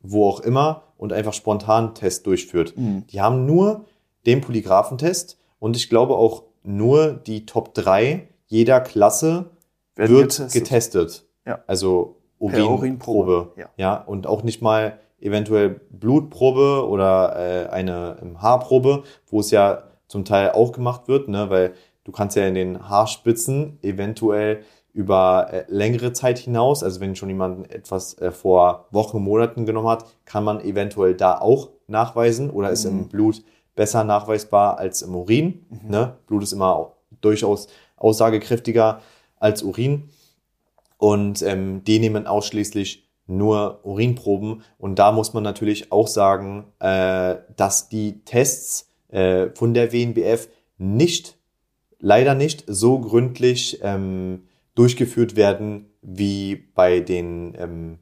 wo auch immer und einfach spontan Test durchführt. Mhm. Die haben nur den Polygraphentest und ich glaube auch nur die Top 3 jeder Klasse Werden wird getestet. getestet. Ja. Also Urin Urinprobe. Ja. ja. Und auch nicht mal eventuell Blutprobe oder äh, eine Haarprobe, wo es ja zum Teil auch gemacht wird, ne, weil du kannst ja in den Haarspitzen eventuell über äh, längere Zeit hinaus, also wenn schon jemand etwas äh, vor Wochen, Monaten genommen hat, kann man eventuell da auch nachweisen oder ist mhm. im Blut besser nachweisbar als im Urin. Mhm. Ne? Blut ist immer durchaus aussagekräftiger als Urin. Und ähm, die nehmen ausschließlich nur Urinproben. Und da muss man natürlich auch sagen, äh, dass die Tests äh, von der WNBF nicht, leider nicht so gründlich ähm, durchgeführt werden wie bei den ähm,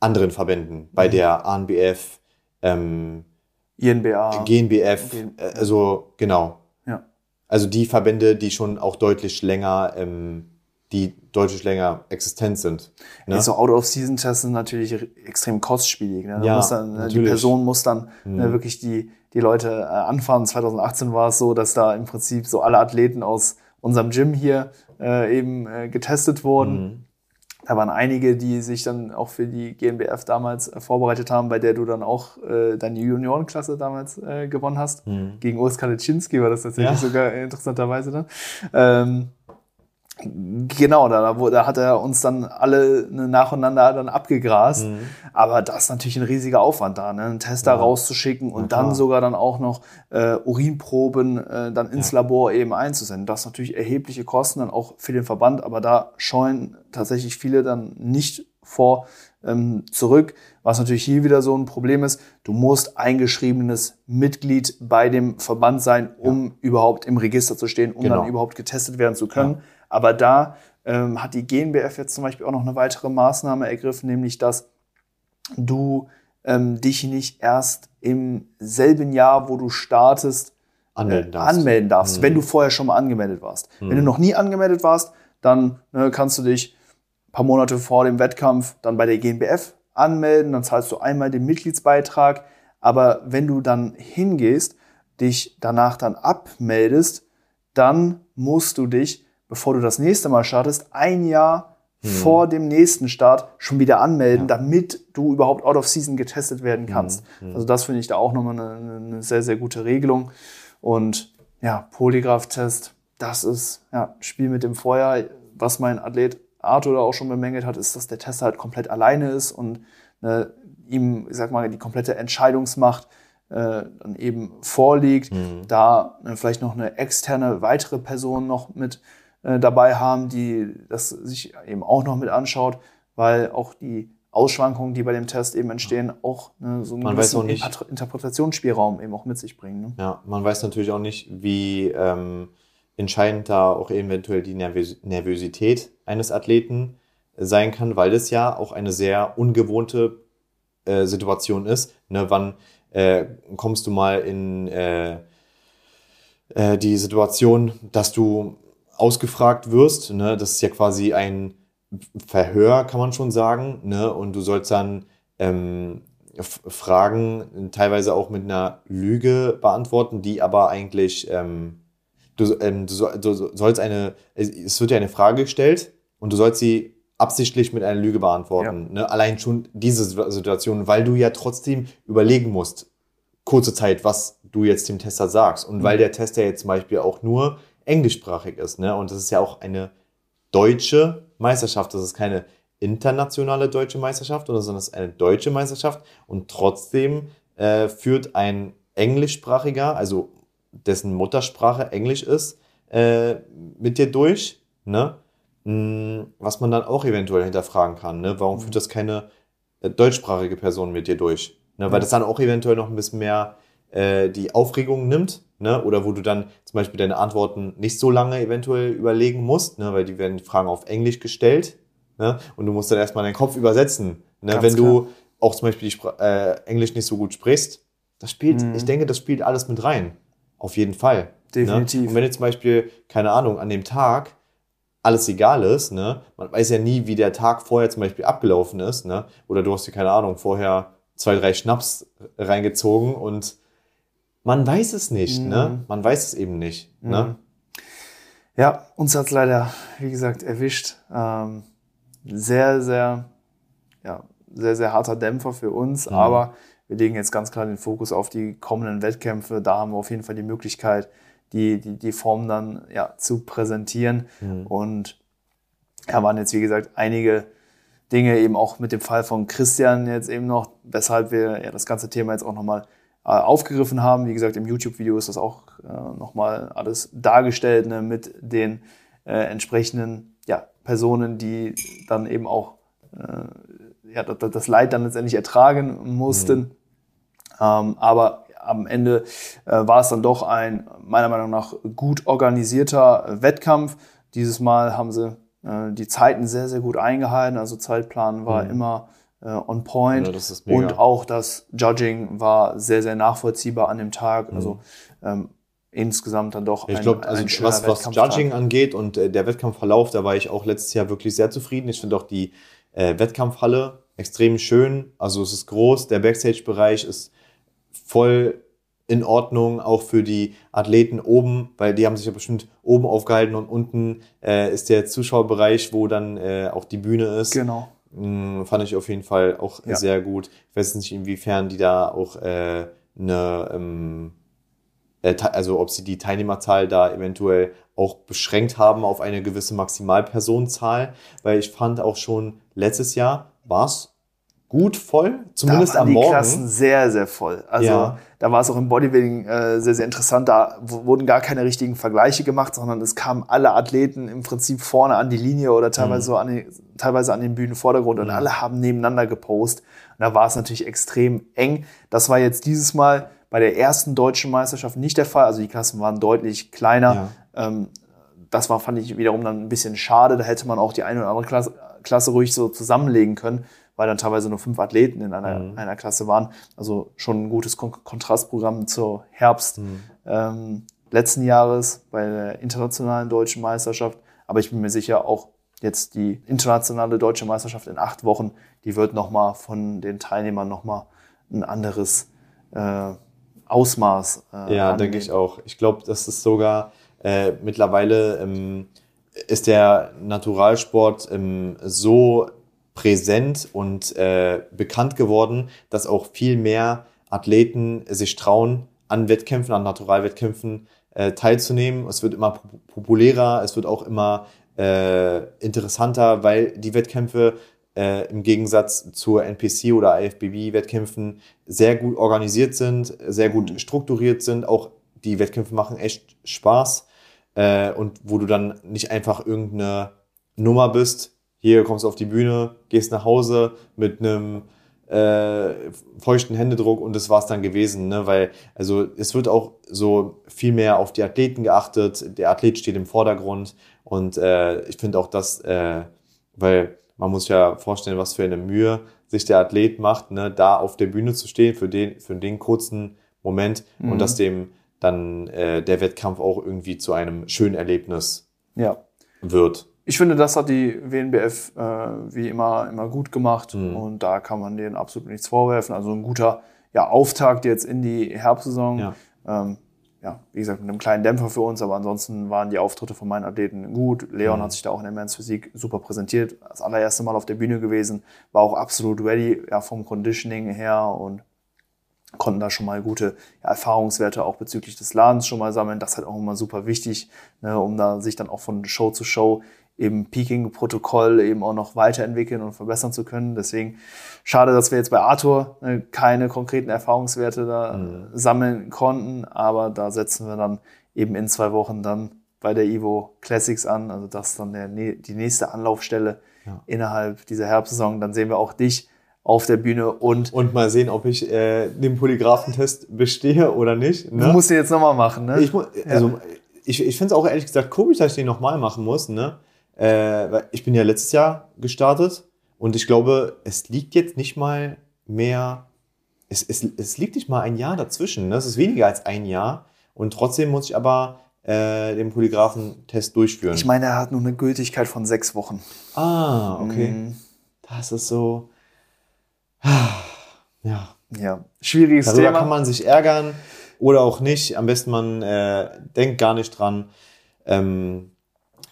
anderen Verbänden, bei mhm. der ANBF, ähm, INBA, GNBF, äh, also genau. Ja. Also die Verbände, die schon auch deutlich länger ähm, die deutlich länger existent sind. Ne? So Out-of-Season-Tests sind natürlich extrem kostspielig. Ne? Ja, dann, ne, die Person muss dann ne, mhm. ne, wirklich die, die Leute äh, anfahren. 2018 war es so, dass da im Prinzip so alle Athleten aus unserem Gym hier äh, eben äh, getestet wurden. Mhm. Da waren einige, die sich dann auch für die GmbF damals äh, vorbereitet haben, bei der du dann auch äh, deine Juniorenklasse damals äh, gewonnen hast. Mhm. Gegen Urs Kalitschinski war das tatsächlich ja. sogar interessanterweise dann. Ähm, Genau, da, da hat er uns dann alle ne, nacheinander dann abgegrast. Mhm. Aber das ist natürlich ein riesiger Aufwand da, ne? einen Tester ja. rauszuschicken und dann sogar dann auch noch äh, Urinproben äh, dann ins ja. Labor eben einzusenden. Das ist natürlich erhebliche Kosten dann auch für den Verband, aber da scheuen tatsächlich viele dann nicht vor ähm, zurück. Was natürlich hier wieder so ein Problem ist, du musst eingeschriebenes Mitglied bei dem Verband sein, um ja. überhaupt im Register zu stehen, um genau. dann überhaupt getestet werden zu können. Aber da ähm, hat die GNBF jetzt zum Beispiel auch noch eine weitere Maßnahme ergriffen, nämlich dass du ähm, dich nicht erst im selben Jahr, wo du startest, anmelden äh, darfst, anmelden darfst mhm. wenn du vorher schon mal angemeldet warst. Mhm. Wenn du noch nie angemeldet warst, dann ne, kannst du dich ein paar Monate vor dem Wettkampf dann bei der GNBF anmelden, dann zahlst du einmal den Mitgliedsbeitrag. Aber wenn du dann hingehst, dich danach dann abmeldest, dann musst du dich bevor du das nächste Mal startest, ein Jahr hm. vor dem nächsten Start schon wieder anmelden, ja. damit du überhaupt out of season getestet werden hm, kannst. Hm. Also das finde ich da auch nochmal eine, eine sehr, sehr gute Regelung. Und ja, Polygraph-Test, das ist ja Spiel mit dem Feuer. Was mein Athlet Arthur da auch schon bemängelt hat, ist, dass der Tester halt komplett alleine ist und ne, ihm, ich sag mal, die komplette Entscheidungsmacht äh, dann eben vorliegt. Mhm. Da ne, vielleicht noch eine externe weitere Person noch mit äh, dabei haben, die das sich eben auch noch mit anschaut, weil auch die Ausschwankungen, die bei dem Test eben entstehen, auch ne, so einen man gewissen nicht, Interpretationsspielraum eben auch mit sich bringen. Ne? Ja, man weiß natürlich auch nicht, wie ähm, entscheidend da auch eventuell die Nervös Nervosität eines Athleten sein kann, weil das ja auch eine sehr ungewohnte äh, Situation ist. Ne, wann äh, kommst du mal in äh, äh die Situation, dass du ausgefragt wirst. Ne? Das ist ja quasi ein Verhör, kann man schon sagen. Ne? Und du sollst dann ähm, Fragen teilweise auch mit einer Lüge beantworten, die aber eigentlich, ähm, du, ähm, du, du, sollst eine, es wird dir eine Frage gestellt und du sollst sie absichtlich mit einer Lüge beantworten. Ja. Ne? Allein schon diese Situation, weil du ja trotzdem überlegen musst, kurze Zeit, was du jetzt dem Tester sagst. Und mhm. weil der Tester jetzt zum Beispiel auch nur englischsprachig ist. Ne? Und das ist ja auch eine deutsche Meisterschaft. Das ist keine internationale deutsche Meisterschaft, sondern es ist eine deutsche Meisterschaft. Und trotzdem äh, führt ein englischsprachiger, also dessen Muttersprache Englisch ist, äh, mit dir durch. Ne? Hm, was man dann auch eventuell hinterfragen kann. Ne? Warum führt das keine äh, deutschsprachige Person mit dir durch? Ne? Weil das dann auch eventuell noch ein bisschen mehr äh, die Aufregung nimmt. Ne? Oder wo du dann zum Beispiel deine Antworten nicht so lange eventuell überlegen musst, ne? weil die werden die Fragen auf Englisch gestellt. Ne? Und du musst dann erstmal deinen Kopf übersetzen. Ne? Wenn klar. du auch zum Beispiel die äh, Englisch nicht so gut sprichst, das spielt, mhm. ich denke, das spielt alles mit rein. Auf jeden Fall. Ne? Definitiv. Ne? Und wenn jetzt zum Beispiel, keine Ahnung, an dem Tag alles egal ist, ne? Man weiß ja nie, wie der Tag vorher zum Beispiel abgelaufen ist, ne? Oder du hast dir, keine Ahnung, vorher zwei, drei Schnaps reingezogen und man weiß es nicht, ne? mhm. ne? Man weiß es eben nicht, ne? mhm. ne? Ja, uns hat es leider, wie gesagt, erwischt. Ähm, sehr, sehr, ja, sehr, sehr harter Dämpfer für uns, mhm. aber wir legen jetzt ganz klar den Fokus auf die kommenden Wettkämpfe. Da haben wir auf jeden Fall die Möglichkeit, die, die, die Form dann ja, zu präsentieren. Mhm. Und ja, waren jetzt, wie gesagt, einige Dinge eben auch mit dem Fall von Christian jetzt eben noch, weshalb wir ja das ganze Thema jetzt auch nochmal aufgegriffen haben. Wie gesagt, im YouTube-Video ist das auch äh, nochmal alles dargestellt ne, mit den äh, entsprechenden ja, Personen, die dann eben auch äh, ja, das, das, Leid dann letztendlich ertragen mussten. Mhm. Ähm, aber am Ende äh, war es dann doch ein meiner Meinung nach gut organisierter Wettkampf. Dieses Mal haben sie äh, die Zeiten sehr, sehr gut eingehalten. Also Zeitplan war mhm. immer äh, on point. Ja, und auch das Judging war sehr, sehr nachvollziehbar an dem Tag. Mhm. Also ähm, insgesamt dann doch ich glaube, also was, was Judging angeht und äh, der Wettkampfverlauf, da war ich auch letztes Jahr wirklich sehr zufrieden. Ich finde auch die äh, Wettkampfhalle extrem schön. Also es ist groß, der Backstage-Bereich ist voll in Ordnung, auch für die Athleten oben, weil die haben sich ja bestimmt oben aufgehalten und unten äh, ist der Zuschauerbereich, wo dann äh, auch die Bühne ist. Genau. Mhm, fand ich auf jeden Fall auch ja. sehr gut. Ich weiß nicht, inwiefern die da auch äh, eine, ähm, äh, also ob sie die Teilnehmerzahl da eventuell auch beschränkt haben auf eine gewisse Maximalpersonenzahl, weil ich fand auch schon letztes Jahr war es gut voll, zumindest da waren am die Morgen. Klassen sehr, sehr voll. Also ja. da war es auch im Bodybuilding äh, sehr, sehr interessant. Da wurden gar keine richtigen Vergleiche gemacht, sondern es kamen alle Athleten im Prinzip vorne an die Linie oder teilweise, mhm. so an die, teilweise an den Bühnenvordergrund und mhm. alle haben nebeneinander gepostet. Und da war es natürlich extrem eng. Das war jetzt dieses Mal bei der ersten deutschen Meisterschaft nicht der Fall. Also die Klassen waren deutlich kleiner. Ja. Ähm, das war, fand ich wiederum dann ein bisschen schade. Da hätte man auch die eine oder andere Klasse, Klasse ruhig so zusammenlegen können weil dann teilweise nur fünf Athleten in einer, mhm. einer Klasse waren. Also schon ein gutes Kon Kontrastprogramm zur Herbst mhm. ähm, letzten Jahres bei der internationalen deutschen Meisterschaft. Aber ich bin mir sicher, auch jetzt die internationale deutsche Meisterschaft in acht Wochen, die wird nochmal von den Teilnehmern nochmal ein anderes äh, Ausmaß. Äh, ja, denke ich auch. Ich glaube, das ist sogar äh, mittlerweile ähm, ist der Naturalsport ähm, so präsent und äh, bekannt geworden, dass auch viel mehr Athleten sich trauen, an Wettkämpfen, an Naturalwettkämpfen äh, teilzunehmen. Es wird immer populärer, es wird auch immer äh, interessanter, weil die Wettkämpfe äh, im Gegensatz zur NPC oder IFBB-Wettkämpfen sehr gut organisiert sind, sehr gut strukturiert sind. Auch die Wettkämpfe machen echt Spaß äh, und wo du dann nicht einfach irgendeine Nummer bist, hier kommst du auf die Bühne, gehst nach Hause mit einem äh, feuchten Händedruck und das war es dann gewesen, ne? weil also es wird auch so viel mehr auf die Athleten geachtet, der Athlet steht im Vordergrund und äh, ich finde auch das, äh, weil man muss ja vorstellen, was für eine Mühe sich der Athlet macht, ne? da auf der Bühne zu stehen für den, für den kurzen Moment mhm. und dass dem dann äh, der Wettkampf auch irgendwie zu einem schönen Erlebnis ja. wird ich finde, das hat die WNBF äh, wie immer, immer gut gemacht mhm. und da kann man denen absolut nichts vorwerfen. Also ein guter ja, Auftakt jetzt in die Herbstsaison. Ja. Ähm, ja, wie gesagt, mit einem kleinen Dämpfer für uns, aber ansonsten waren die Auftritte von meinen Athleten gut. Leon Mhm. hat sich da auch in der Men's Physik super präsentiert. Das allererste Mal auf der Bühne gewesen, war auch absolut ready, ja, vom Conditioning her und konnten da schon mal gute ja, Erfahrungswerte auch bezüglich des Ladens schon mal sammeln. Das ist halt auch immer super wichtig, ne, um da sich dann auch von Show zu Show im Peaking-Protokoll eben auch noch weiterentwickeln und verbessern zu können. Deswegen schade, dass wir jetzt bei Arthur ne, keine konkreten Erfahrungswerte da Mhm. sammeln konnten, aber da setzen wir dann eben in zwei Wochen dann bei der Evo Classics an. Also das ist dann der, die nächste Anlaufstelle Ja. innerhalb dieser Herbstsaison. Dann sehen wir auch dich auf der Bühne und Und mal sehen, ob ich äh, den Polygraphentest bestehe oder nicht. Ne? du musst ihn jetzt nochmal machen. Ne? Ich, also, ich, ich finde es auch ehrlich gesagt komisch, dass ich den nochmal machen muss. Ne? Äh, weil ich bin ja letztes Jahr gestartet und ich glaube, es liegt jetzt nicht mal mehr, es, es, es liegt nicht mal ein Jahr dazwischen. Ne? Es ist weniger als ein Jahr und trotzdem muss ich aber äh, den Polygraphentest durchführen. Ich meine, er hat nur eine Gültigkeit von sechs Wochen. ah, okay. Mhm. Das ist so. Ja. Ja, schwieriges Darüber Thema. kann man sich ärgern oder auch nicht. Am besten man äh, denkt gar nicht dran, ähm,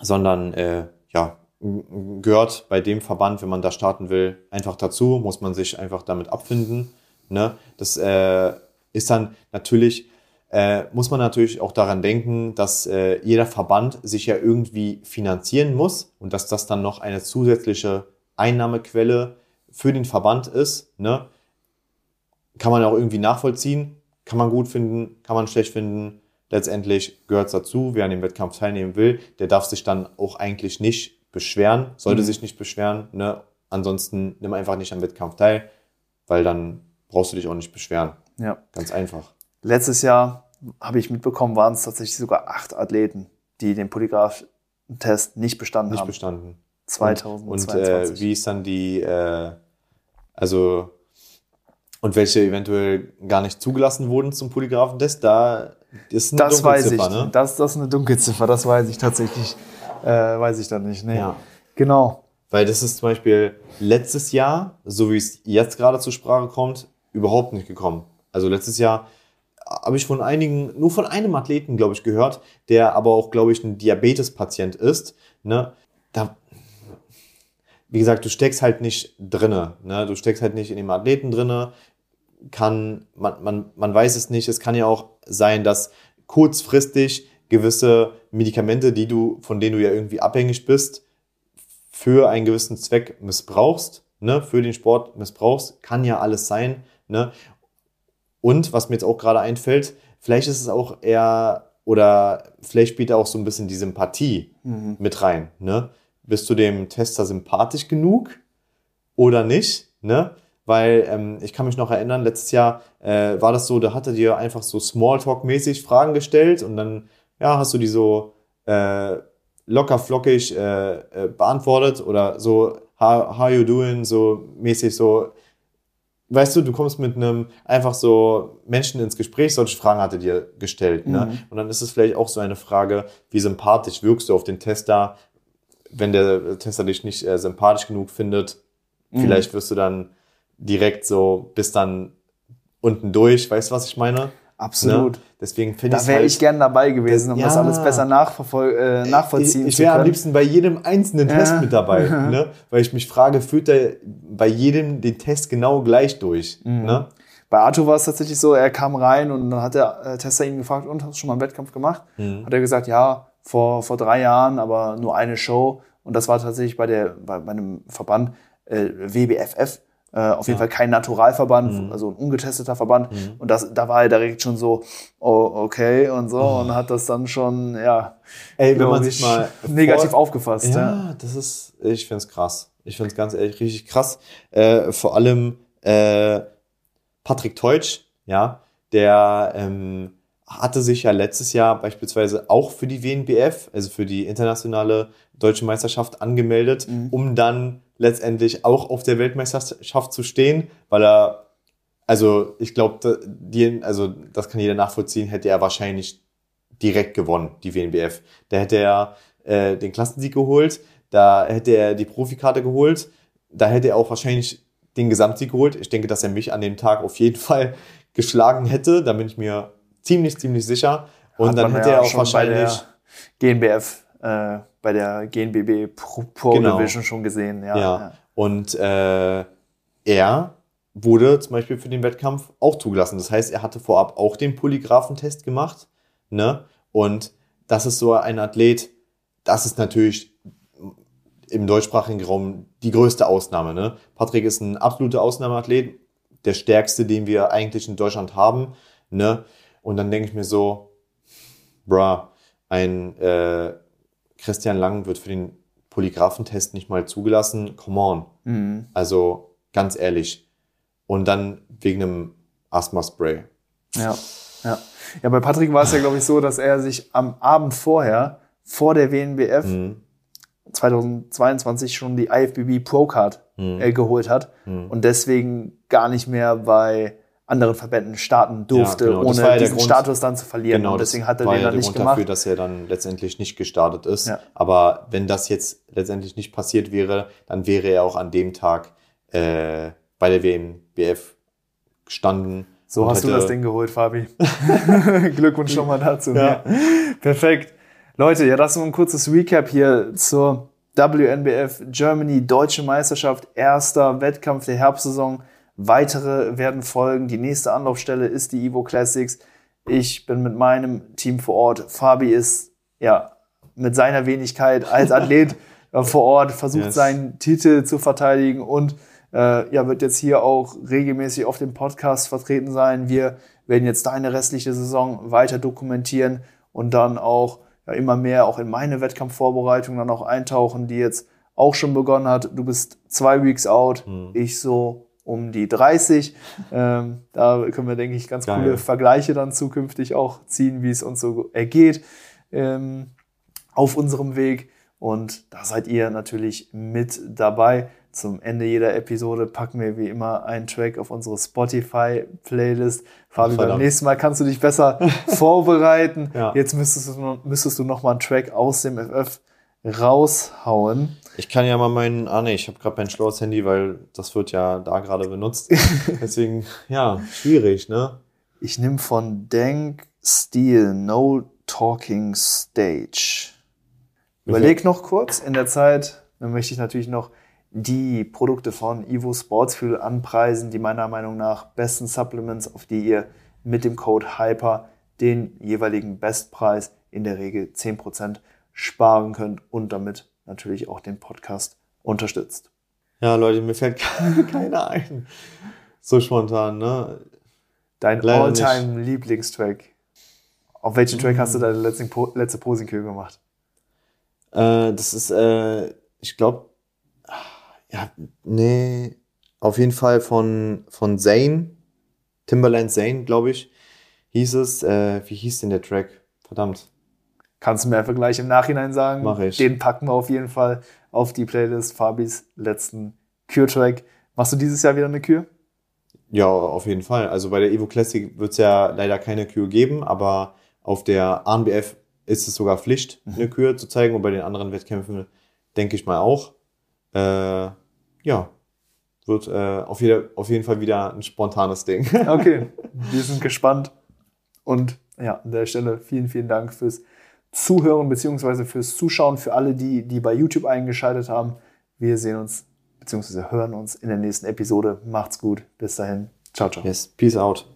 sondern äh, ja, gehört bei dem Verband, wenn man da starten will, einfach dazu, muss man sich einfach damit abfinden. Ne? Das äh, ist dann natürlich, äh, muss man natürlich auch daran denken, dass äh, jeder Verband sich ja irgendwie finanzieren muss und dass das dann noch eine zusätzliche Einnahmequelle für den Verband ist. Ne? kann man auch irgendwie nachvollziehen, kann man gut finden, kann man schlecht finden. Letztendlich gehört es dazu, wer an dem Wettkampf teilnehmen will, der darf sich dann auch eigentlich nicht beschweren, sollte Mhm. sich nicht beschweren. Ne? Ansonsten nimm einfach nicht am Wettkampf teil, weil dann brauchst du dich auch nicht beschweren. Ja. Ganz einfach. Letztes Jahr habe ich mitbekommen, waren es tatsächlich sogar acht Athleten, die den Polygraph-Test nicht bestanden Nicht haben. bestanden. Und 2022. äh, wie ist dann die, äh, also, und welche eventuell gar nicht zugelassen wurden zum Polygraphentest, da ist eine das weiß ich. Ne? Das, das ist eine Dunkelziffer, das weiß ich tatsächlich. Äh, weiß ich dann nicht. Nee. Ja. Genau. Weil das ist zum Beispiel letztes Jahr, so wie es jetzt gerade zur Sprache kommt, überhaupt nicht gekommen. Also letztes Jahr habe ich von einigen, nur von einem Athleten, glaube ich, gehört, der aber auch, glaube ich, ein Diabetespatient ist. Ne? Wie gesagt, du steckst halt nicht drinne. Ne? Du steckst halt nicht in dem Athleten drinne. Kann, man, man, man weiß es nicht. Es kann ja auch sein, dass kurzfristig gewisse Medikamente, die du, von denen du ja irgendwie abhängig bist, für einen gewissen Zweck missbrauchst, ne, für den Sport missbrauchst, kann ja alles sein. Ne? Und was mir jetzt auch gerade einfällt, vielleicht ist es auch eher, oder vielleicht spielt auch so ein bisschen die Sympathie Mhm. mit rein. Ne? Bist du dem Tester sympathisch genug oder nicht? Ne? Weil ähm, ich kann mich noch erinnern, letztes Jahr äh, war das so, da hatte dir einfach so Smalltalk-mäßig Fragen gestellt und dann ja, hast du die so äh, locker flockig äh, äh, beantwortet oder so how, how you doing, so mäßig so. Weißt du, du kommst mit einem einfach so Menschen ins Gespräch, solche Fragen hatte dir gestellt. Ne? Mhm. Und dann ist es vielleicht auch so eine Frage, wie sympathisch wirkst du auf den Tester, wenn der Tester dich nicht äh, sympathisch genug findet. Mhm. Vielleicht wirst du dann direkt so bis dann unten durch, weißt du, was ich meine? Absolut. Ne? Deswegen finde ich Da wäre ich gern dabei gewesen, um Ja. das alles besser nachverfol äh, nachvollziehen ich, ich zu wäre am können. liebsten bei jedem einzelnen Ja. Test mit dabei, ne? weil ich mich frage, führt er bei jedem den Test genau gleich durch? Mhm. Ne? Bei Arthur war es tatsächlich so, er kam rein und dann hat der äh, Tester ihn gefragt, und hast du schon mal einen Wettkampf gemacht? Mhm. Hat er gesagt, ja, vor, vor drei Jahren, aber nur eine Show. Und das war tatsächlich bei, der, bei, bei einem Verband äh, WBFF. Äh, auf jeden Ja. Fall kein Naturalverband, Mhm. also ein ungetesteter Verband. Mhm. Und das, da war er direkt schon so, oh, okay und so und hat das dann schon, ja, Ey, wenn man sich ich, mal negativ vor- aufgefasst. Ja. Ja, das ist, ich finde es krass. Ich finde es ganz ehrlich richtig krass. Äh, vor allem äh, Patrick Teutsch, ja, der ähm, hatte sich ja letztes Jahr beispielsweise auch für die WNBF, also für die internationale deutsche Meisterschaft angemeldet, Mhm. um dann letztendlich auch auf der Weltmeisterschaft zu stehen, weil er, also ich glaube, also das kann jeder nachvollziehen, hätte er wahrscheinlich direkt gewonnen, die WNBF. Da hätte er äh, den Klassensieg geholt, da hätte er die Profikarte geholt, da hätte er auch wahrscheinlich den Gesamtsieg geholt. Ich denke, dass er mich an dem Tag auf jeden Fall geschlagen hätte, da bin ich mir ziemlich, ziemlich sicher. Und Hat dann hätte ja er auch wahrscheinlich. Bei der GNBF, äh, bei der GNBB Pro, Pro genau. Division schon gesehen. Ja, ja. ja. Und äh, er wurde zum Beispiel für den Wettkampf auch zugelassen. Das heißt, er hatte vorab auch den Polygraphentest gemacht. Ne? Und das ist so ein Athlet, das ist natürlich im deutschsprachigen Raum die größte Ausnahme. Ne? Patrick ist ein absoluter Ausnahmeathlet, der stärkste, den wir eigentlich in Deutschland haben. Ne? Und dann denke ich mir so, bra, ein äh, Christian Lang wird für den Polygraphentest nicht mal zugelassen. Come on. Mhm. Also ganz ehrlich. Und dann wegen einem Asthma-Spray. Ja, ja. Ja, bei Patrick war es ja, glaube ich, so, dass er sich am Abend vorher, vor der WNBF, mhm. 2022 schon die IFBB Pro Card mhm. äh, geholt hat mhm. und deswegen gar nicht mehr bei anderen Verbänden starten durfte, ja, genau. ohne ja diesen Grund, Status dann zu verlieren. Genau, und deswegen hat er den ja dann nicht Grund gemacht. dafür, dass er dann letztendlich nicht gestartet ist. Ja. Aber wenn das jetzt letztendlich nicht passiert wäre, dann wäre er auch an dem Tag äh, bei der WMBF gestanden. So hast du das Ding geholt, Fabi. Glückwunsch schon mal dazu. Ja. Perfekt. Leute, ja, das ist ein kurzes Recap hier zur WNBF Germany Deutsche Meisterschaft, erster Wettkampf der Herbstsaison. Weitere werden folgen. Die nächste Anlaufstelle ist die Evo Classics. Ich bin mit meinem Team vor Ort. Fabi ist ja mit seiner Wenigkeit als Athlet vor Ort, versucht yes. seinen Titel zu verteidigen und äh, ja, wird jetzt hier auch regelmäßig auf dem Podcast vertreten sein. Wir werden jetzt deine restliche Saison weiter dokumentieren und dann auch ja, immer mehr auch in meine Wettkampfvorbereitung dann auch eintauchen, die jetzt auch schon begonnen hat. Du bist zwei Weeks out, mhm. ich so um die 30. Ähm, da können wir, denke ich, ganz Geil. coole Vergleiche dann zukünftig auch ziehen, wie es uns so ergeht ähm, auf unserem Weg. Und da seid ihr natürlich mit dabei. Zum Ende jeder Episode packen wir wie immer einen Track auf unsere Spotify-Playlist. Fabi, beim nächsten Mal kannst du dich besser vorbereiten. Ja. Jetzt müsstest du, müsstest du noch mal einen Track aus dem FF raushauen. Ich kann ja mal meinen, ah nee, ich habe gerade mein schlaues Handy, weil das wird ja da gerade benutzt. Deswegen, ja, schwierig, ne? Ich nehme von Denk Steel No Talking Stage. Überleg noch kurz in der Zeit, dann möchte ich natürlich noch die Produkte von Evo Sportsfuel anpreisen, die meiner Meinung nach besten Supplements, auf die ihr mit dem Code HYPER den jeweiligen Bestpreis in der Regel 10% sparen könnt und damit natürlich auch den Podcast unterstützt. Ja, Leute, mir fällt keiner ein. So spontan, ne? Dein All-Time-Lieblingstrack. Auf welchen Track hast du deine letzte, po letzte Posingkühe gemacht? Äh, das ist, äh, ich glaube, ja, nee, auf jeden Fall von, von Zane, Timberland Zane, glaube ich, hieß es. Äh, wie hieß denn der Track? Verdammt. Kannst du mir einfach gleich im Nachhinein sagen. Mach ich. Den packen wir auf jeden Fall auf die Playlist Fabis letzten Kür-Track. Machst du dieses Jahr wieder eine Kür? Ja, auf jeden Fall. Also bei der Evo Classic wird es ja leider keine Kür geben, aber auf der ANBF ist es sogar Pflicht, mhm. eine Kür zu zeigen und bei den anderen Wettkämpfen denke ich mal auch. Äh, ja, wird äh, auf, jeder, auf jeden Fall wieder ein spontanes Ding. okay, wir sind gespannt. Und ja, an der Stelle vielen, vielen Dank fürs Zuhören bzw. fürs Zuschauen, für alle, die, die bei YouTube eingeschaltet haben. Wir sehen uns bzw. hören uns in der nächsten Episode. Macht's gut. Bis dahin. Ciao, ciao. Yes. Peace out.